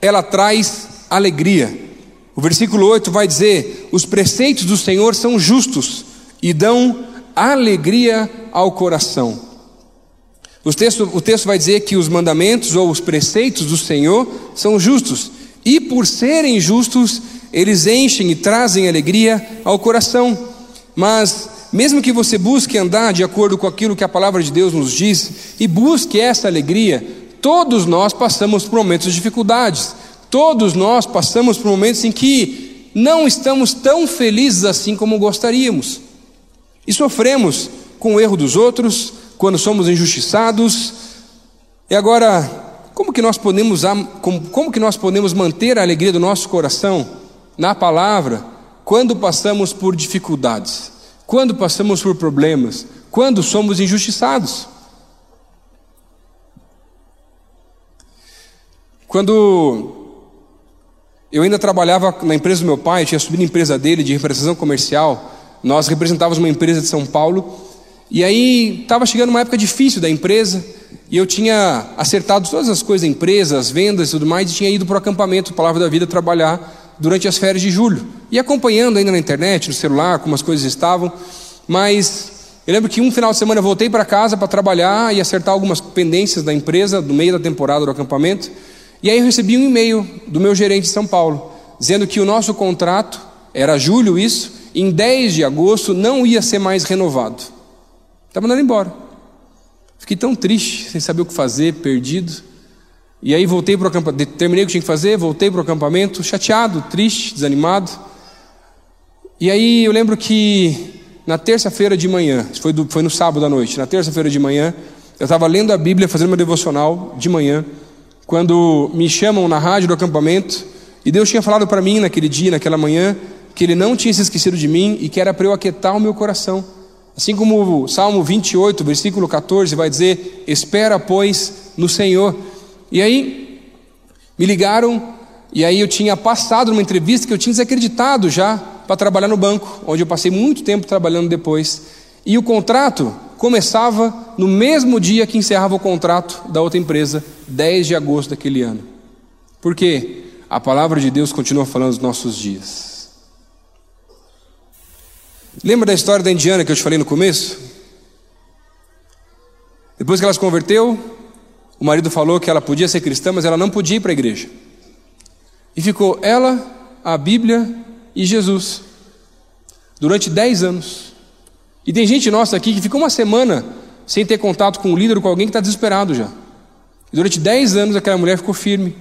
ela traz alegria. O versículo 8 vai dizer: Os preceitos do Senhor são justos e dão alegria ao coração. O texto, o texto vai dizer que os mandamentos ou os preceitos do Senhor são justos, e por serem justos, eles enchem e trazem alegria ao coração. Mas, mesmo que você busque andar de acordo com aquilo que a palavra de Deus nos diz, e busque essa alegria, todos nós passamos por momentos de dificuldades. Todos nós passamos por momentos em que não estamos tão felizes assim como gostaríamos. E sofremos com o erro dos outros, quando somos injustiçados. E agora, como que nós podemos como, como que nós podemos manter a alegria do nosso coração na palavra quando passamos por dificuldades, quando passamos por problemas, quando somos injustiçados? Quando eu ainda trabalhava na empresa do meu pai, tinha subido a empresa dele de representação comercial. Nós representávamos uma empresa de São Paulo. E aí estava chegando uma época difícil da empresa. E eu tinha acertado todas as coisas da empresa, as vendas e tudo mais, e tinha ido para o acampamento Palavra da Vida trabalhar durante as férias de julho. E acompanhando ainda na internet, no celular, como as coisas estavam. Mas eu lembro que um final de semana eu voltei para casa para trabalhar e acertar algumas pendências da empresa, no meio da temporada do acampamento. E aí eu recebi um e-mail do meu gerente de São Paulo, dizendo que o nosso contrato, era julho isso, em 10 de agosto não ia ser mais renovado. Estava mandando embora. Fiquei tão triste, sem saber o que fazer, perdido. E aí voltei para o acampamento, terminei o que tinha que fazer, voltei para o acampamento, chateado, triste, desanimado. E aí eu lembro que na terça-feira de manhã, foi, do, foi no sábado à noite, na terça-feira de manhã, eu estava lendo a Bíblia, fazendo uma devocional de manhã quando me chamam na rádio do acampamento, e Deus tinha falado para mim naquele dia, naquela manhã, que Ele não tinha se esquecido de mim e que era para eu aquietar o meu coração Assim como o Salmo 28, versículo 14, vai dizer: Espera, pois, no Senhor. E aí, me ligaram, e aí eu tinha passado numa entrevista que eu tinha desacreditado já para trabalhar no banco, onde eu passei muito tempo trabalhando depois. E o contrato começava no mesmo dia que encerrava o contrato da outra empresa, 10 de agosto daquele ano. Por quê? A palavra de Deus continua falando nos nossos dias. Lembra da história da indiana que eu te falei no começo? Depois que ela se converteu, o marido falou que ela podia ser cristã, mas ela não podia ir para a igreja. E ficou ela, a Bíblia e Jesus. Durante dez anos. E tem gente nossa aqui que fica uma semana sem ter contato com o líder ou com alguém que está desesperado já. E durante dez anos aquela mulher ficou firme.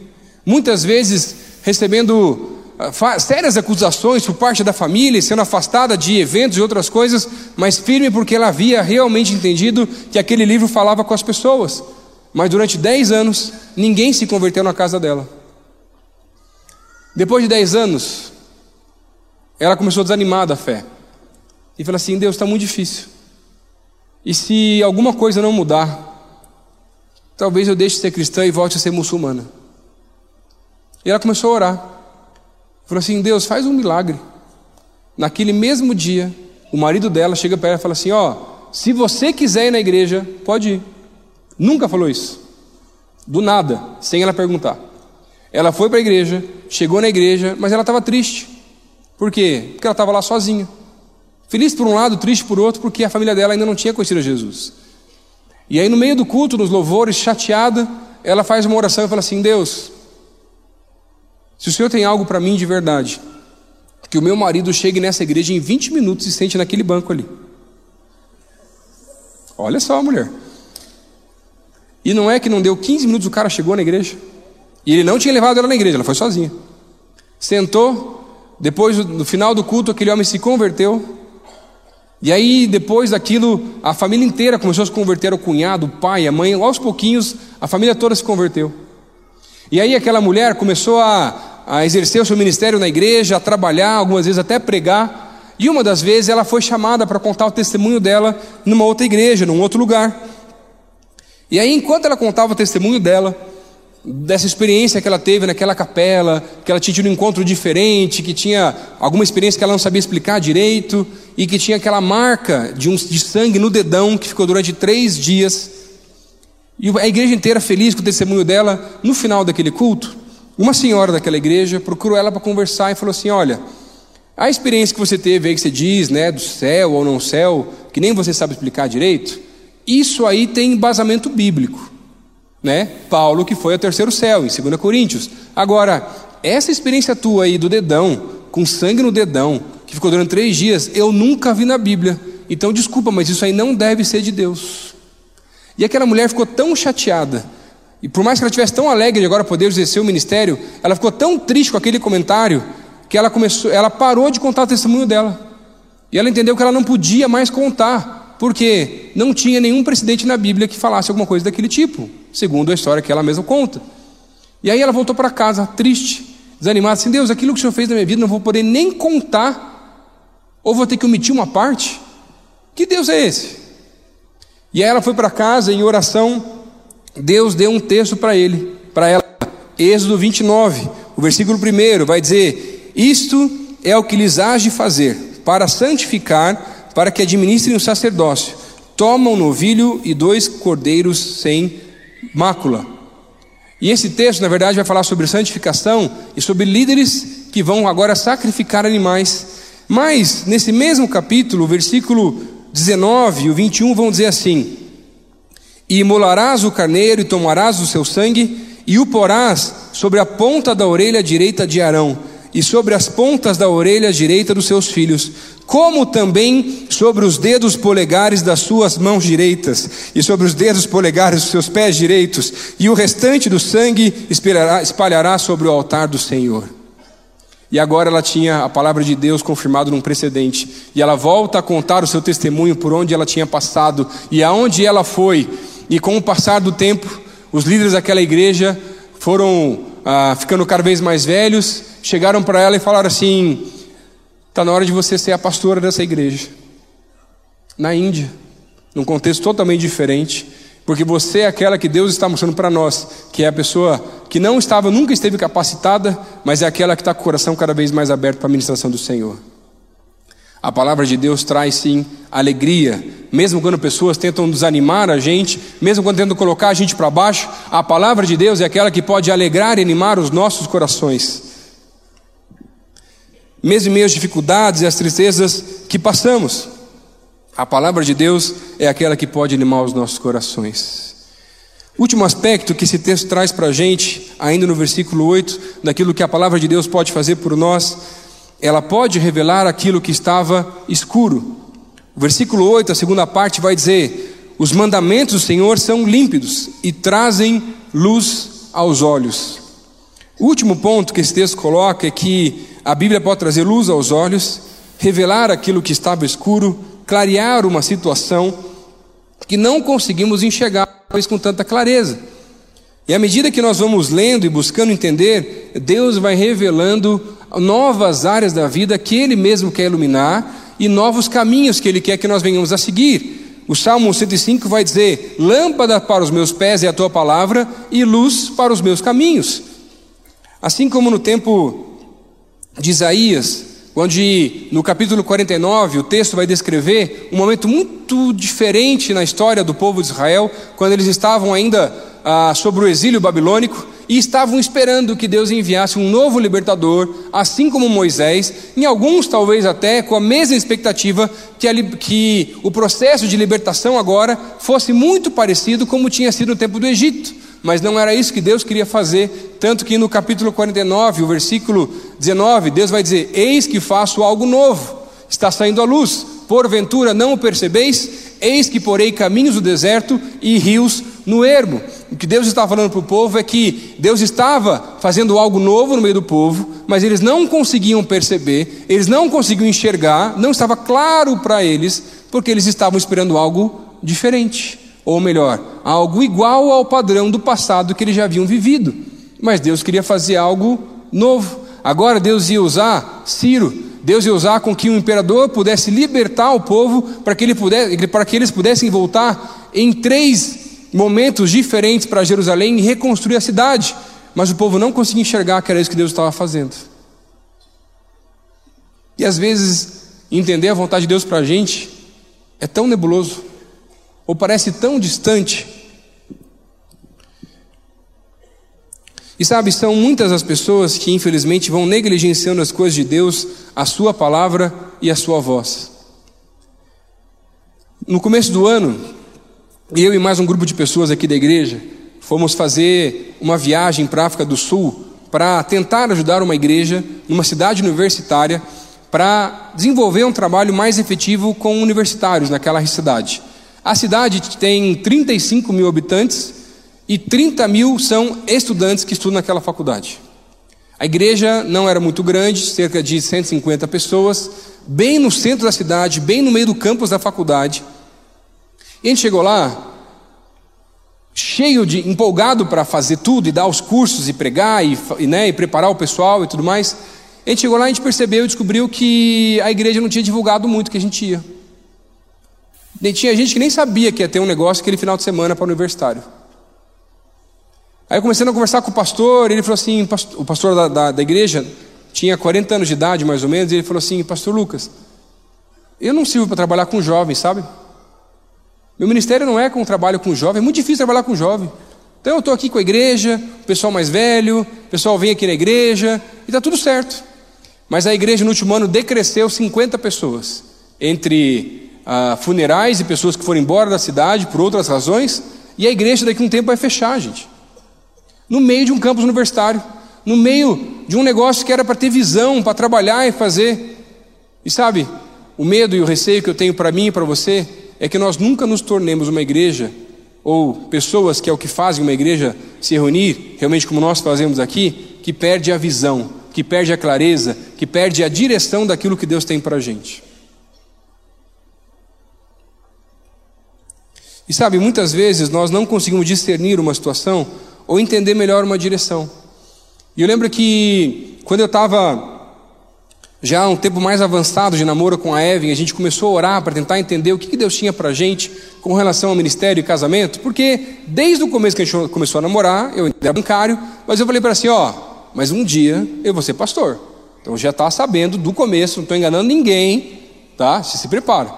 Muitas vezes recebendo uh, sérias acusações por parte da família, sendo afastada de eventos e outras coisas, mas firme porque ela havia realmente entendido que aquele livro falava com as pessoas. Mas durante dez anos, ninguém se converteu na casa dela. Depois de dez anos, ela começou a desanimar da fé. E falou assim: Deus, está muito difícil. E se alguma coisa não mudar, talvez eu deixe de ser cristã e volte a ser muçulmana. E ela começou a orar. Falou assim: Deus, faz um milagre. Naquele mesmo dia, o marido dela chega para ela e fala assim: Ó, se você quiser ir na igreja, pode ir. Nunca falou isso. Do nada, sem ela perguntar. Ela foi para a igreja, chegou na igreja, mas ela estava triste. Por quê? Porque ela estava lá sozinha. Feliz por um lado, triste por outro, porque a família dela ainda não tinha conhecido Jesus. E aí, no meio do culto, nos louvores, chateada, ela faz uma oração e fala assim: Deus, se o Senhor tem algo para mim de verdade, que o meu marido chegue nessa igreja em 20 minutos e sente naquele banco ali. Olha só, mulher. E não é que não deu 15 minutos o cara chegou na igreja. E ele não tinha levado ela na igreja, ela foi sozinha. Sentou, depois no final do culto aquele homem se converteu. E aí depois daquilo a família inteira começou a se converter, o cunhado, o pai, a mãe, aos pouquinhos a família toda se converteu. E aí aquela mulher começou a, a exercer o seu ministério na igreja, a trabalhar, algumas vezes até pregar. E uma das vezes ela foi chamada para contar o testemunho dela numa outra igreja, num outro lugar. E aí, enquanto ela contava o testemunho dela, dessa experiência que ela teve naquela capela, que ela tinha tido um encontro diferente, que tinha alguma experiência que ela não sabia explicar direito, e que tinha aquela marca de, um, de sangue no dedão que ficou durante três dias. E a igreja inteira feliz com o testemunho dela, no final daquele culto, uma senhora daquela igreja procurou ela para conversar e falou assim: Olha, a experiência que você teve aí, que você diz, né, do céu ou não céu, que nem você sabe explicar direito, isso aí tem embasamento bíblico, né? Paulo que foi ao terceiro céu, em 2 Coríntios. Agora, essa experiência tua aí do dedão, com sangue no dedão, que ficou durante três dias, eu nunca vi na Bíblia. Então, desculpa, mas isso aí não deve ser de Deus. E aquela mulher ficou tão chateada, e por mais que ela estivesse tão alegre de agora poder exercer o ministério, ela ficou tão triste com aquele comentário, que ela começou, ela parou de contar o testemunho dela. E ela entendeu que ela não podia mais contar porque não tinha nenhum precedente na Bíblia que falasse alguma coisa daquele tipo, segundo a história que ela mesma conta. E aí ela voltou para casa, triste, desanimada, assim: Deus, aquilo que o Senhor fez na minha vida não vou poder nem contar, ou vou ter que omitir uma parte. Que Deus é esse? E aí ela foi para casa em oração, Deus deu um texto para ele, para ela, Êxodo 29, o versículo 1 vai dizer: Isto é o que lhes há de fazer, para santificar para que administrem o sacerdócio. Toma um novilho e dois cordeiros sem mácula. E esse texto, na verdade, vai falar sobre santificação e sobre líderes que vão agora sacrificar animais. Mas, nesse mesmo capítulo, versículo 19 e o 21 vão dizer assim: E imolarás o carneiro e tomarás o seu sangue e o porás sobre a ponta da orelha direita de Arão e sobre as pontas da orelha direita dos seus filhos, como também sobre os dedos polegares das suas mãos direitas, e sobre os dedos polegares dos seus pés direitos, e o restante do sangue espalhará, espalhará sobre o altar do Senhor. E agora ela tinha a palavra de Deus confirmada num precedente, e ela volta a contar o seu testemunho por onde ela tinha passado e aonde ela foi, e com o passar do tempo, os líderes daquela igreja foram ah, ficando cada vez mais velhos, chegaram para ela e falaram assim: está na hora de você ser a pastora dessa igreja. Na Índia, num contexto totalmente diferente, porque você é aquela que Deus está mostrando para nós, que é a pessoa que não estava, nunca esteve capacitada, mas é aquela que está com o coração cada vez mais aberto para a ministração do Senhor. A palavra de Deus traz sim alegria, mesmo quando pessoas tentam desanimar a gente, mesmo quando tentam colocar a gente para baixo, a palavra de Deus é aquela que pode alegrar e animar os nossos corações. Mesmo em meio às dificuldades e às tristezas que passamos, a palavra de Deus é aquela que pode animar os nossos corações. Último aspecto que esse texto traz para a gente, ainda no versículo 8, daquilo que a palavra de Deus pode fazer por nós, ela pode revelar aquilo que estava escuro. O versículo 8, a segunda parte, vai dizer: Os mandamentos do Senhor são límpidos e trazem luz aos olhos. O último ponto que esse texto coloca é que a Bíblia pode trazer luz aos olhos, revelar aquilo que estava escuro clarear uma situação que não conseguimos enxergar com tanta clareza. E à medida que nós vamos lendo e buscando entender, Deus vai revelando novas áreas da vida que Ele mesmo quer iluminar e novos caminhos que Ele quer que nós venhamos a seguir. O Salmo 105 vai dizer: Lâmpada para os meus pés é a tua palavra e luz para os meus caminhos. Assim como no tempo de Isaías, onde no capítulo 49 o texto vai descrever um momento muito diferente na história do povo de Israel, quando eles estavam ainda ah, sobre o exílio babilônico e estavam esperando que Deus enviasse um novo libertador, assim como Moisés, em alguns talvez até com a mesma expectativa que, a, que o processo de libertação agora fosse muito parecido como tinha sido no tempo do Egito mas não era isso que Deus queria fazer. Tanto que no capítulo 49, o versículo 19, Deus vai dizer: Eis que faço algo novo, está saindo a luz, porventura não o percebeis? Eis que porei caminhos no deserto e rios no ermo. O que Deus está falando para o povo é que Deus estava fazendo algo novo no meio do povo, mas eles não conseguiam perceber, eles não conseguiam enxergar, não estava claro para eles, porque eles estavam esperando algo diferente ou melhor, algo igual ao padrão do passado que eles já haviam vivido. Mas Deus queria fazer algo novo. Agora Deus ia usar Ciro, Deus ia usar com que o imperador pudesse libertar o povo para que, ele pudesse, para que eles pudessem voltar em três momentos diferentes para Jerusalém e reconstruir a cidade. Mas o povo não conseguia enxergar que era isso que Deus estava fazendo. E às vezes, entender a vontade de Deus para a gente é tão nebuloso ou parece tão distante. E sabe, são muitas as pessoas que infelizmente vão negligenciando as coisas de Deus, a Sua palavra e a Sua voz. No começo do ano, eu e mais um grupo de pessoas aqui da igreja fomos fazer uma viagem para a África do Sul para tentar ajudar uma igreja numa cidade universitária para desenvolver um trabalho mais efetivo com universitários naquela cidade. A cidade tem 35 mil habitantes e 30 mil são estudantes que estudam naquela faculdade. A igreja não era muito grande, cerca de 150 pessoas, bem no centro da cidade, bem no meio do campus da faculdade. E a gente chegou lá, cheio de empolgado para fazer tudo e dar os cursos e pregar e, e, né, e preparar o pessoal e tudo mais. A gente chegou lá, a gente percebeu e descobriu que a igreja não tinha divulgado muito que a gente ia. Tinha gente que nem sabia que ia ter um negócio aquele final de semana para o universitário. Aí comecei a conversar com o pastor, ele falou assim: o pastor da, da, da igreja tinha 40 anos de idade mais ou menos, e ele falou assim: Pastor Lucas, eu não sirvo para trabalhar com jovens, sabe? Meu ministério não é com trabalho com jovem, é muito difícil trabalhar com jovem. Então eu estou aqui com a igreja, o pessoal mais velho, o pessoal vem aqui na igreja, e está tudo certo. Mas a igreja no último ano decresceu 50 pessoas, entre ah, funerais e pessoas que foram embora da cidade por outras razões, e a igreja daqui a um tempo vai fechar, gente. No meio de um campus universitário, no meio de um negócio que era para ter visão, para trabalhar e fazer. E sabe, o medo e o receio que eu tenho para mim e para você é que nós nunca nos tornemos uma igreja ou pessoas que é o que fazem uma igreja se reunir, realmente como nós fazemos aqui, que perde a visão, que perde a clareza, que perde a direção daquilo que Deus tem para a gente. E sabe, muitas vezes nós não conseguimos discernir uma situação ou entender melhor uma direção. E eu lembro que quando eu estava já um tempo mais avançado de namoro com a Evan, a gente começou a orar para tentar entender o que Deus tinha para a gente com relação ao ministério e casamento, porque desde o começo que a gente começou a namorar, eu era bancário, mas eu falei para assim: ó, mas um dia eu vou ser pastor. Então já está sabendo do começo, não estou enganando ninguém, tá? Se se prepara.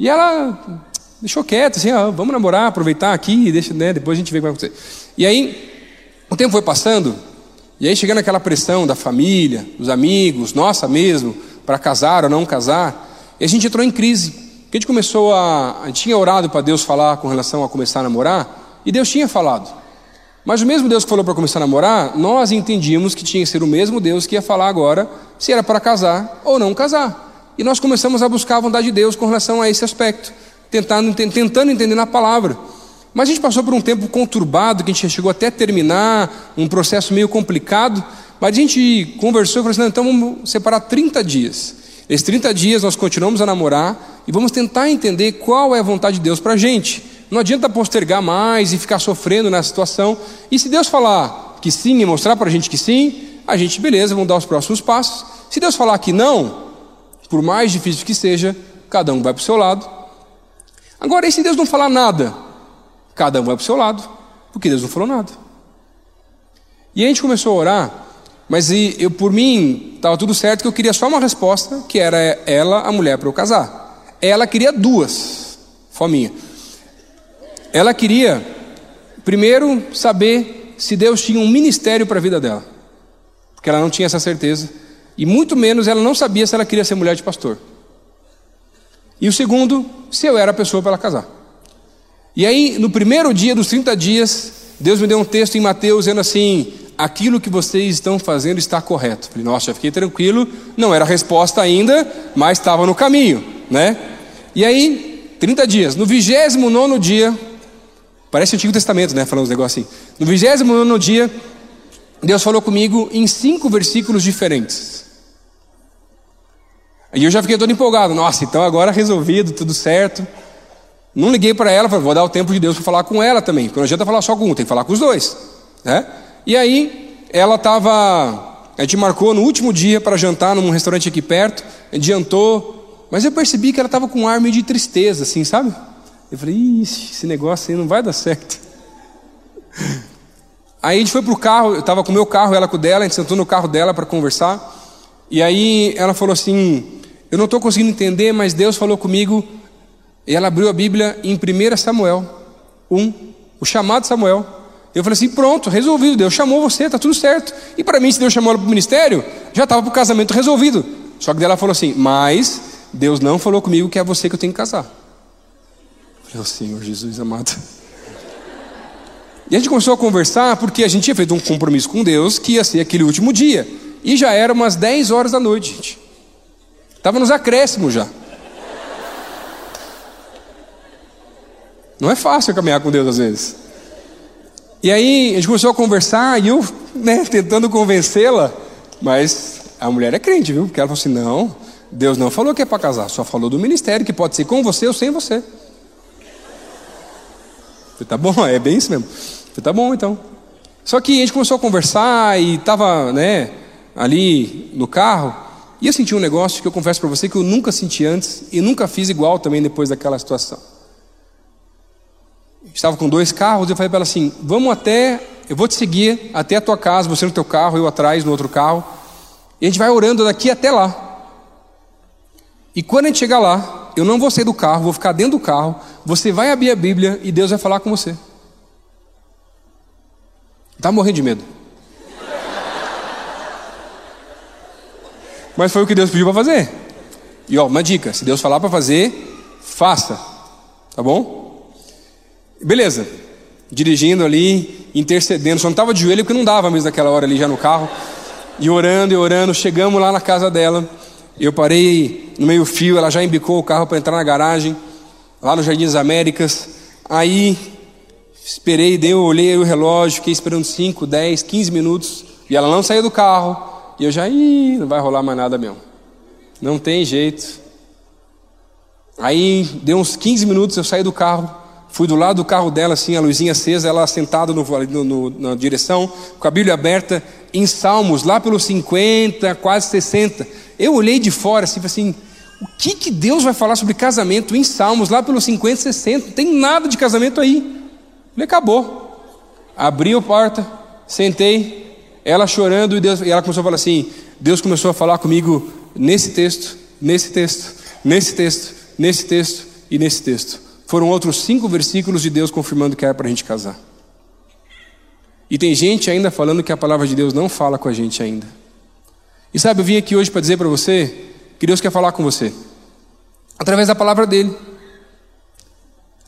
E ela deixou quieto, assim, vamos namorar, aproveitar aqui, deixa, né, depois a gente vê o que vai acontecer. E aí, o tempo foi passando, e aí chegando aquela pressão da família, dos amigos, nossa mesmo, para casar ou não casar, e a gente entrou em crise. A gente começou a. A gente tinha orado para Deus falar com relação a começar a namorar, e Deus tinha falado. Mas o mesmo Deus que falou para começar a namorar, nós entendíamos que tinha que ser o mesmo Deus que ia falar agora se era para casar ou não casar. E nós começamos a buscar a vontade de Deus com relação a esse aspecto, tentando, tentando entender na palavra. Mas a gente passou por um tempo conturbado, que a gente chegou até terminar, um processo meio complicado. Mas a gente conversou e falou assim: então vamos separar 30 dias. Nesses 30 dias nós continuamos a namorar e vamos tentar entender qual é a vontade de Deus para a gente. Não adianta postergar mais e ficar sofrendo nessa situação. E se Deus falar que sim e mostrar para a gente que sim, a gente, beleza, vamos dar os próximos passos. Se Deus falar que não, por mais difícil que seja, cada um vai para o seu lado. Agora, e se Deus não falar nada? Cada um vai para o seu lado, porque Deus não falou nada. E a gente começou a orar, mas eu, por mim, estava tudo certo, que eu queria só uma resposta, que era ela, a mulher, para eu casar. Ela queria duas, fominha. Ela queria, primeiro, saber se Deus tinha um ministério para a vida dela, porque ela não tinha essa certeza, e muito menos ela não sabia se ela queria ser mulher de pastor. E o segundo, se eu era a pessoa para ela casar. E aí, no primeiro dia dos 30 dias, Deus me deu um texto em Mateus dizendo assim: aquilo que vocês estão fazendo está correto. Falei, nossa, já fiquei tranquilo, não era a resposta ainda, mas estava no caminho, né? E aí, 30 dias, no 29 dia, parece o Antigo Testamento, né? Falando uns negócios assim. No 29 dia, Deus falou comigo em cinco versículos diferentes. E eu já fiquei todo empolgado, nossa, então agora resolvido, tudo certo. Não liguei para ela, falei, vou dar o tempo de Deus para falar com ela também, porque não adianta falar só com um, tem que falar com os dois. Né? E aí, ela estava. A gente marcou no último dia para jantar num restaurante aqui perto, adiantou, mas eu percebi que ela estava com um ar meio de tristeza, assim, sabe? Eu falei, Ixi, esse negócio aí não vai dar certo. (laughs) Aí a gente foi pro carro, eu estava com o meu carro, ela com o dela, a gente sentou no carro dela para conversar. E aí ela falou assim: Eu não estou conseguindo entender, mas Deus falou comigo e ela abriu a Bíblia em 1 Samuel 1, o chamado Samuel. Eu falei assim: pronto, resolvido. Deus chamou você, está tudo certo. E para mim, se Deus chamou ela para o ministério, já estava para o casamento resolvido. Só que ela falou assim: mas Deus não falou comigo que é você que eu tenho que casar. Eu falei, oh, Senhor Jesus amado. E a gente começou a conversar porque a gente tinha feito um compromisso com Deus que ia ser aquele último dia. E já era umas 10 horas da noite, gente. Estava nos acréscimos já. Não é fácil caminhar com Deus às vezes. E aí a gente começou a conversar e eu, né, tentando convencê-la, mas a mulher é crente, viu? Porque ela falou assim: não, Deus não falou que é para casar, só falou do ministério, que pode ser com você ou sem você. falei, tá bom, é bem isso mesmo. falei, tá bom então. Só que a gente começou a conversar e estava né, ali no carro, e eu senti um negócio que eu confesso para você que eu nunca senti antes e nunca fiz igual também depois daquela situação estava com dois carros, eu falei para ela assim: vamos até, eu vou te seguir até a tua casa, você no teu carro, eu atrás no outro carro, e a gente vai orando daqui até lá. E quando a gente chegar lá, eu não vou sair do carro, vou ficar dentro do carro, você vai abrir a Bíblia e Deus vai falar com você. Está morrendo de medo. Mas foi o que Deus pediu para fazer. E ó, uma dica: se Deus falar para fazer, faça. Tá bom? Beleza, dirigindo ali, intercedendo, só não estava de joelho porque não dava mesmo naquela hora ali já no carro. E orando e orando, chegamos lá na casa dela. Eu parei no meio fio, ela já embicou o carro para entrar na garagem, lá no Jardim das Américas. Aí esperei, dei, olhei o relógio, fiquei esperando 5, 10, 15 minutos. E ela não saiu do carro. E eu já, ih, não vai rolar mais nada mesmo. Não tem jeito. Aí deu uns 15 minutos, eu saí do carro. Fui do lado do carro dela, assim, a luzinha acesa, ela sentada no, no, na direção, com a Bíblia aberta, em Salmos, lá pelos 50, quase 60. Eu olhei de fora assim, assim, o que, que Deus vai falar sobre casamento em Salmos, lá pelos 50, 60? Não tem nada de casamento aí. Falei, acabou. Abri a porta, sentei, ela chorando, e, Deus, e ela começou a falar assim: Deus começou a falar comigo nesse texto, nesse texto, nesse texto, nesse texto e nesse texto. Foram outros cinco versículos de Deus confirmando que era para a gente casar. E tem gente ainda falando que a palavra de Deus não fala com a gente ainda. E sabe, eu vim aqui hoje para dizer para você que Deus quer falar com você através da palavra dele.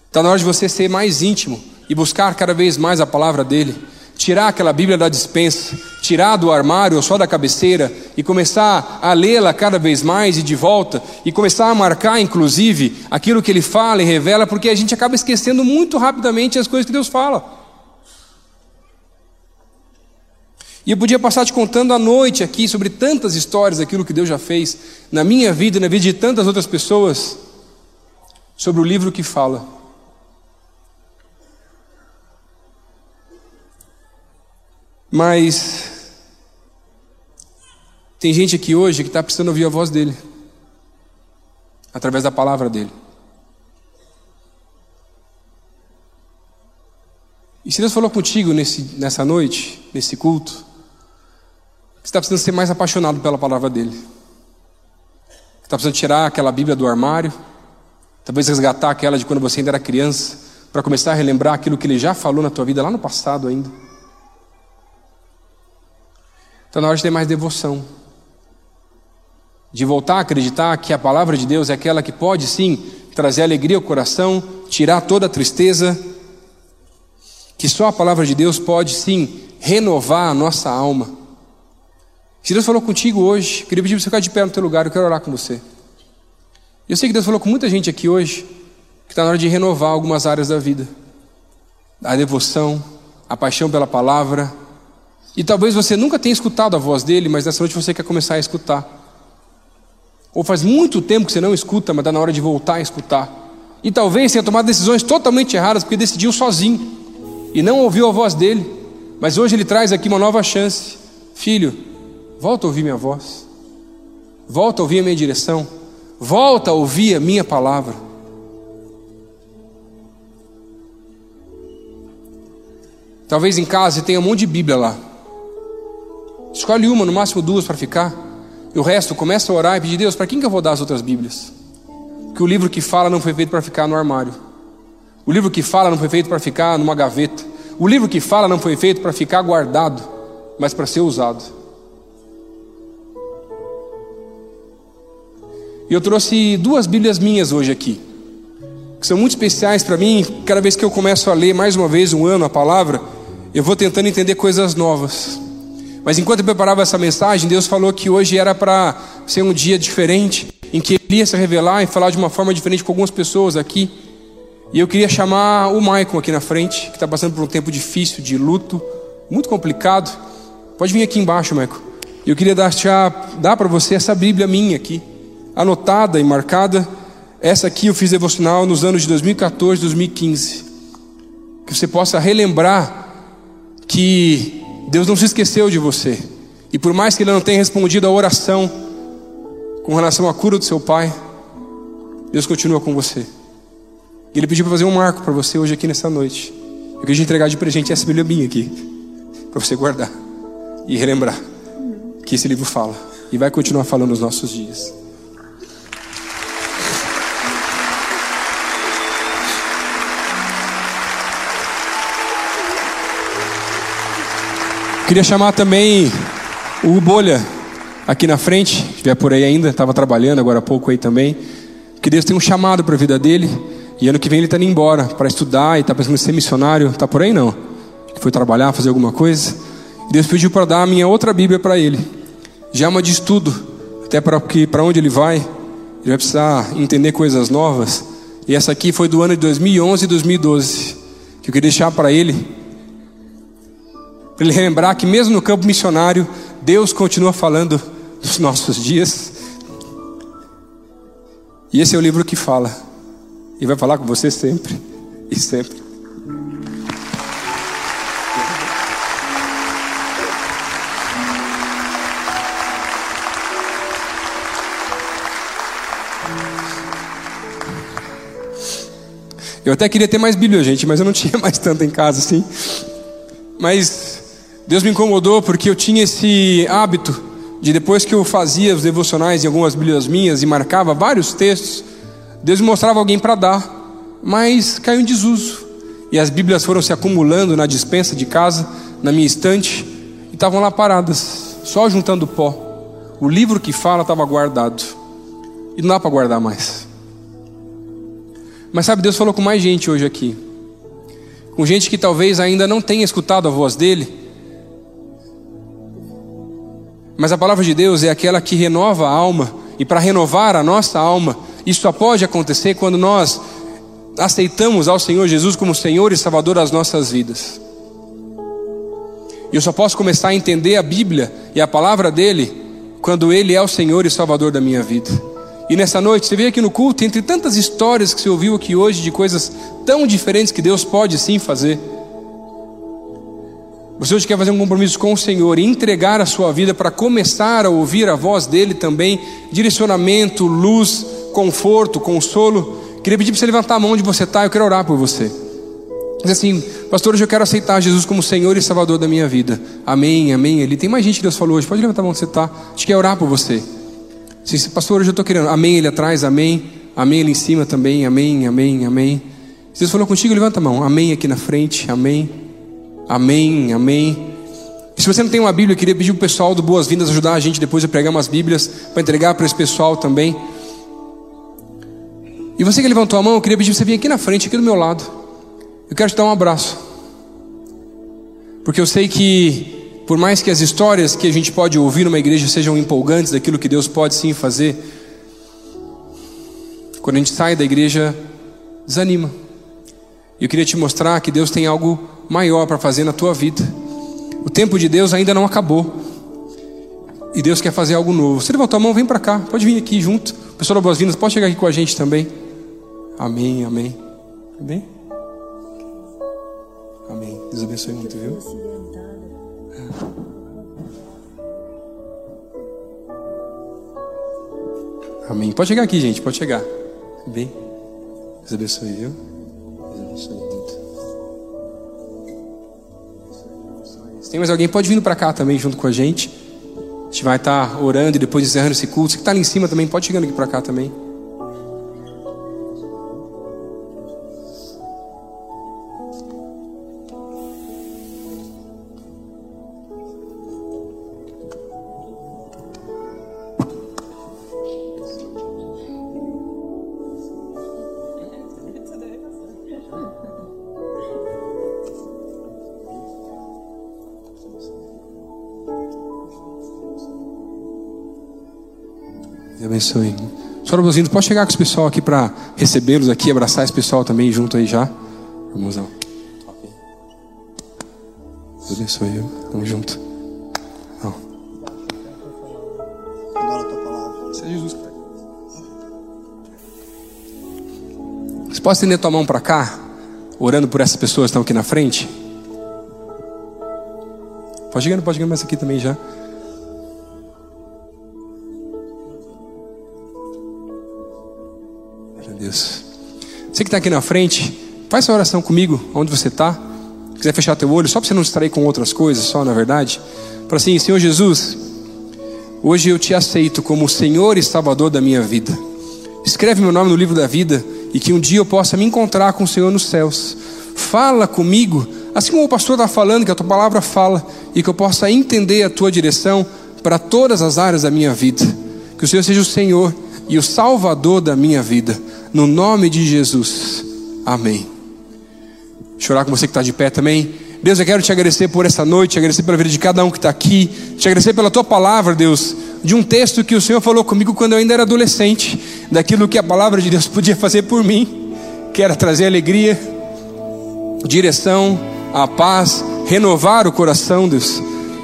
Está na hora de você ser mais íntimo e buscar cada vez mais a palavra dele tirar aquela Bíblia da dispensa, tirar do armário ou só da cabeceira e começar a lê-la cada vez mais e de volta e começar a marcar, inclusive, aquilo que ele fala e revela, porque a gente acaba esquecendo muito rapidamente as coisas que Deus fala. E eu podia passar te contando à noite aqui sobre tantas histórias daquilo que Deus já fez na minha vida e na vida de tantas outras pessoas, sobre o livro que fala. Mas tem gente aqui hoje que está precisando ouvir a voz dele, através da palavra dele. E se Deus falou contigo nesse, nessa noite, nesse culto, você está precisando ser mais apaixonado pela palavra dele. Está precisando tirar aquela Bíblia do armário, talvez resgatar aquela de quando você ainda era criança, para começar a relembrar aquilo que ele já falou na tua vida lá no passado ainda. Está na hora de ter mais devoção. De voltar a acreditar que a palavra de Deus é aquela que pode sim trazer alegria ao coração, tirar toda a tristeza. Que só a palavra de Deus pode sim renovar a nossa alma. Se Deus falou contigo hoje, queria pedir para você ficar de pé no teu lugar, eu quero orar com você. Eu sei que Deus falou com muita gente aqui hoje, que está na hora de renovar algumas áreas da vida. A devoção, a paixão pela palavra, e talvez você nunca tenha escutado a voz dele, mas nessa noite você quer começar a escutar. Ou faz muito tempo que você não escuta, mas está na hora de voltar a escutar. E talvez tenha tomado decisões totalmente erradas porque decidiu sozinho e não ouviu a voz dele. Mas hoje ele traz aqui uma nova chance. Filho, volta a ouvir minha voz. Volta a ouvir a minha direção. Volta a ouvir a minha palavra. Talvez em casa tenha um monte de Bíblia lá. Escolhe uma, no máximo duas para ficar. E o resto começa a orar e pedir, Deus, para quem que eu vou dar as outras Bíblias? Que o livro que fala não foi feito para ficar no armário. O livro que fala não foi feito para ficar numa gaveta. O livro que fala não foi feito para ficar guardado, mas para ser usado. E eu trouxe duas Bíblias minhas hoje aqui, que são muito especiais para mim. Cada vez que eu começo a ler mais uma vez um ano a palavra, eu vou tentando entender coisas novas. Mas enquanto eu preparava essa mensagem, Deus falou que hoje era para ser um dia diferente, em que Ele ia se revelar e falar de uma forma diferente com algumas pessoas aqui. E eu queria chamar o Michael aqui na frente, que está passando por um tempo difícil, de luto, muito complicado. Pode vir aqui embaixo, Michael. Eu queria dar, dar para você essa Bíblia minha aqui, anotada e marcada. Essa aqui eu fiz devocional nos anos de 2014, 2015. Que você possa relembrar que Deus não se esqueceu de você. E por mais que Ele não tenha respondido a oração com relação à cura do seu pai, Deus continua com você. E Ele pediu para fazer um marco para você hoje aqui nessa noite. Eu queria entregar de presente essa Bíblia minha aqui, para você guardar e relembrar que esse livro fala e vai continuar falando nos nossos dias. Queria chamar também o Bolha aqui na frente, se estiver por aí ainda, estava trabalhando agora há pouco aí também. Que Deus tem um chamado para a vida dele. E ano que vem ele está indo embora para estudar e está pensando em ser missionário. Está por aí não? Foi trabalhar, fazer alguma coisa. Deus pediu para dar a minha outra Bíblia para ele. Já uma de estudo, até para para onde ele vai, ele vai precisar entender coisas novas. E essa aqui foi do ano de 2011 e 2012, que eu queria deixar para ele para ele lembrar que, mesmo no campo missionário, Deus continua falando dos nossos dias. E esse é o livro que fala, e vai falar com você sempre, e sempre. Eu até queria ter mais Bíblia, gente, mas eu não (laughs) tinha mais tanta em casa assim. Mas Deus me incomodou porque eu tinha esse hábito de depois que eu fazia os devocionais em algumas Bíblias minhas e marcava vários textos, Deus me mostrava alguém para dar, mas caiu em desuso. E as Bíblias foram se acumulando na dispensa de casa, na minha estante, e estavam lá paradas, só juntando pó. O livro que fala estava guardado. E não dá para guardar mais. Mas sabe, Deus falou com mais gente hoje aqui. Com gente que talvez ainda não tenha escutado a voz dele. Mas a palavra de Deus é aquela que renova a alma. E para renovar a nossa alma, isso só pode acontecer quando nós aceitamos ao Senhor Jesus como Senhor e Salvador das nossas vidas. E eu só posso começar a entender a Bíblia e a palavra dele quando ele é o Senhor e Salvador da minha vida. E nessa noite, você veio aqui no culto, entre tantas histórias que você ouviu aqui hoje, de coisas tão diferentes que Deus pode sim fazer. Você hoje quer fazer um compromisso com o Senhor e entregar a sua vida para começar a ouvir a voz dEle também, direcionamento, luz, conforto, consolo. Queria pedir para você levantar a mão onde você está, eu quero orar por você. Diz assim, pastor, hoje eu quero aceitar Jesus como Senhor e Salvador da minha vida. Amém, amém. Ele tem mais gente que Deus falou hoje, pode levantar a mão onde você está. A gente quer orar por você. Sim, pastor, hoje eu estou querendo. Amém ele atrás, amém. Amém ele em cima também, amém, amém, amém. Se Deus falou contigo, levanta a mão. Amém aqui na frente, amém. Amém, amém. Se você não tem uma Bíblia, eu queria pedir o pessoal do Boas-Vindas ajudar a gente depois a pregar umas Bíblias para entregar para esse pessoal também. E você que levantou a mão, eu queria pedir você vir aqui na frente, aqui do meu lado. Eu quero te dar um abraço. Porque eu sei que por mais que as histórias que a gente pode ouvir numa igreja sejam empolgantes daquilo que Deus pode sim fazer, quando a gente sai da igreja, desanima. Eu queria te mostrar que Deus tem algo maior para fazer na tua vida. O tempo de Deus ainda não acabou. E Deus quer fazer algo novo. Você levantou a mão, vem para cá. Pode vir aqui junto. Pessoal da Boas-Vindas, pode chegar aqui com a gente também. Amém, amém. Amém? Amém. Deus abençoe muito, viu? Amém. Pode chegar aqui, gente. Pode chegar. Bem. Deus abençoe, viu? Tem mais alguém, pode vir para cá também junto com a gente. A gente vai estar tá orando e depois encerrando esse culto. Você que está ali em cima também, pode chegando aqui para cá também. Abençoe. Senhora pode chegar com os pessoal aqui para recebê-los aqui, abraçar esse pessoal também junto aí já. Lá. Deus abençoe. Tamo junto. Não. Seja Jesus. Você pode estender tua mão para cá, orando por essas pessoas que estão aqui na frente? Pode chegar, pode chegar mais aqui também já. Deus. Você que está aqui na frente, faz essa oração comigo, onde você está. Quiser fechar teu olho, só para você não distrair com outras coisas, só na verdade. Para assim, Senhor Jesus, hoje eu te aceito como Senhor e Salvador da minha vida. Escreve meu nome no livro da vida e que um dia eu possa me encontrar com o Senhor nos céus. Fala comigo, assim como o pastor está falando, que a tua palavra fala, e que eu possa entender a tua direção para todas as áreas da minha vida. Que o Senhor seja o Senhor e o Salvador da minha vida no nome de Jesus. Amém. Chorar com você que está de pé também. Deus, eu quero te agradecer por essa noite, te agradecer pela vida de cada um que está aqui, te agradecer pela tua palavra, Deus, de um texto que o Senhor falou comigo quando eu ainda era adolescente, daquilo que a palavra de Deus (laughs) podia fazer por mim, que era trazer alegria, direção, a paz, renovar o coração, Deus.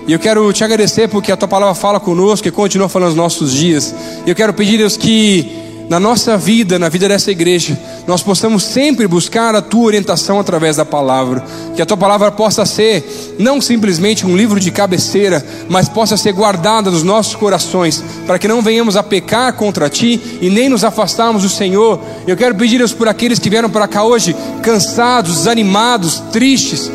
E eu quero te agradecer porque a tua palavra fala conosco e continua falando nos nossos dias. E eu quero pedir, Deus, que na nossa vida, na vida dessa igreja, nós possamos sempre buscar a tua orientação através da palavra. Que a tua palavra possa ser não simplesmente um livro de cabeceira, mas possa ser guardada nos nossos corações, para que não venhamos a pecar contra ti e nem nos afastarmos do Senhor. Eu quero pedir Deus por aqueles que vieram para cá hoje cansados, desanimados, tristes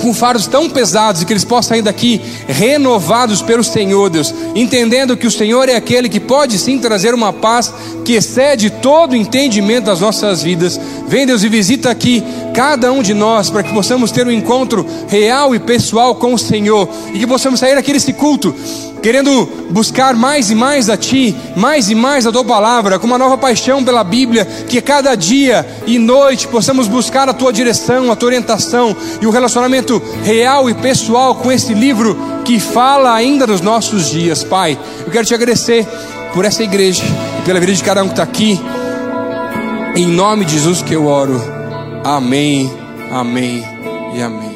com fardos tão pesados e que eles possam sair daqui renovados pelo Senhor, Deus, entendendo que o Senhor é aquele que pode sim trazer uma paz que excede todo o entendimento das nossas vidas. Vem, Deus, e visita aqui cada um de nós para que possamos ter um encontro real e pessoal com o Senhor e que possamos sair desse culto querendo buscar mais e mais a Ti, mais e mais a Tua palavra, com uma nova paixão pela Bíblia, que cada dia e noite possamos buscar a Tua direção, a Tua orientação e o um relacionamento real e pessoal com esse livro que fala ainda nos nossos dias, Pai. Eu quero te agradecer por essa igreja e pela vida de cada um que está aqui. Em nome de Jesus que eu oro. Amém, amém e amém.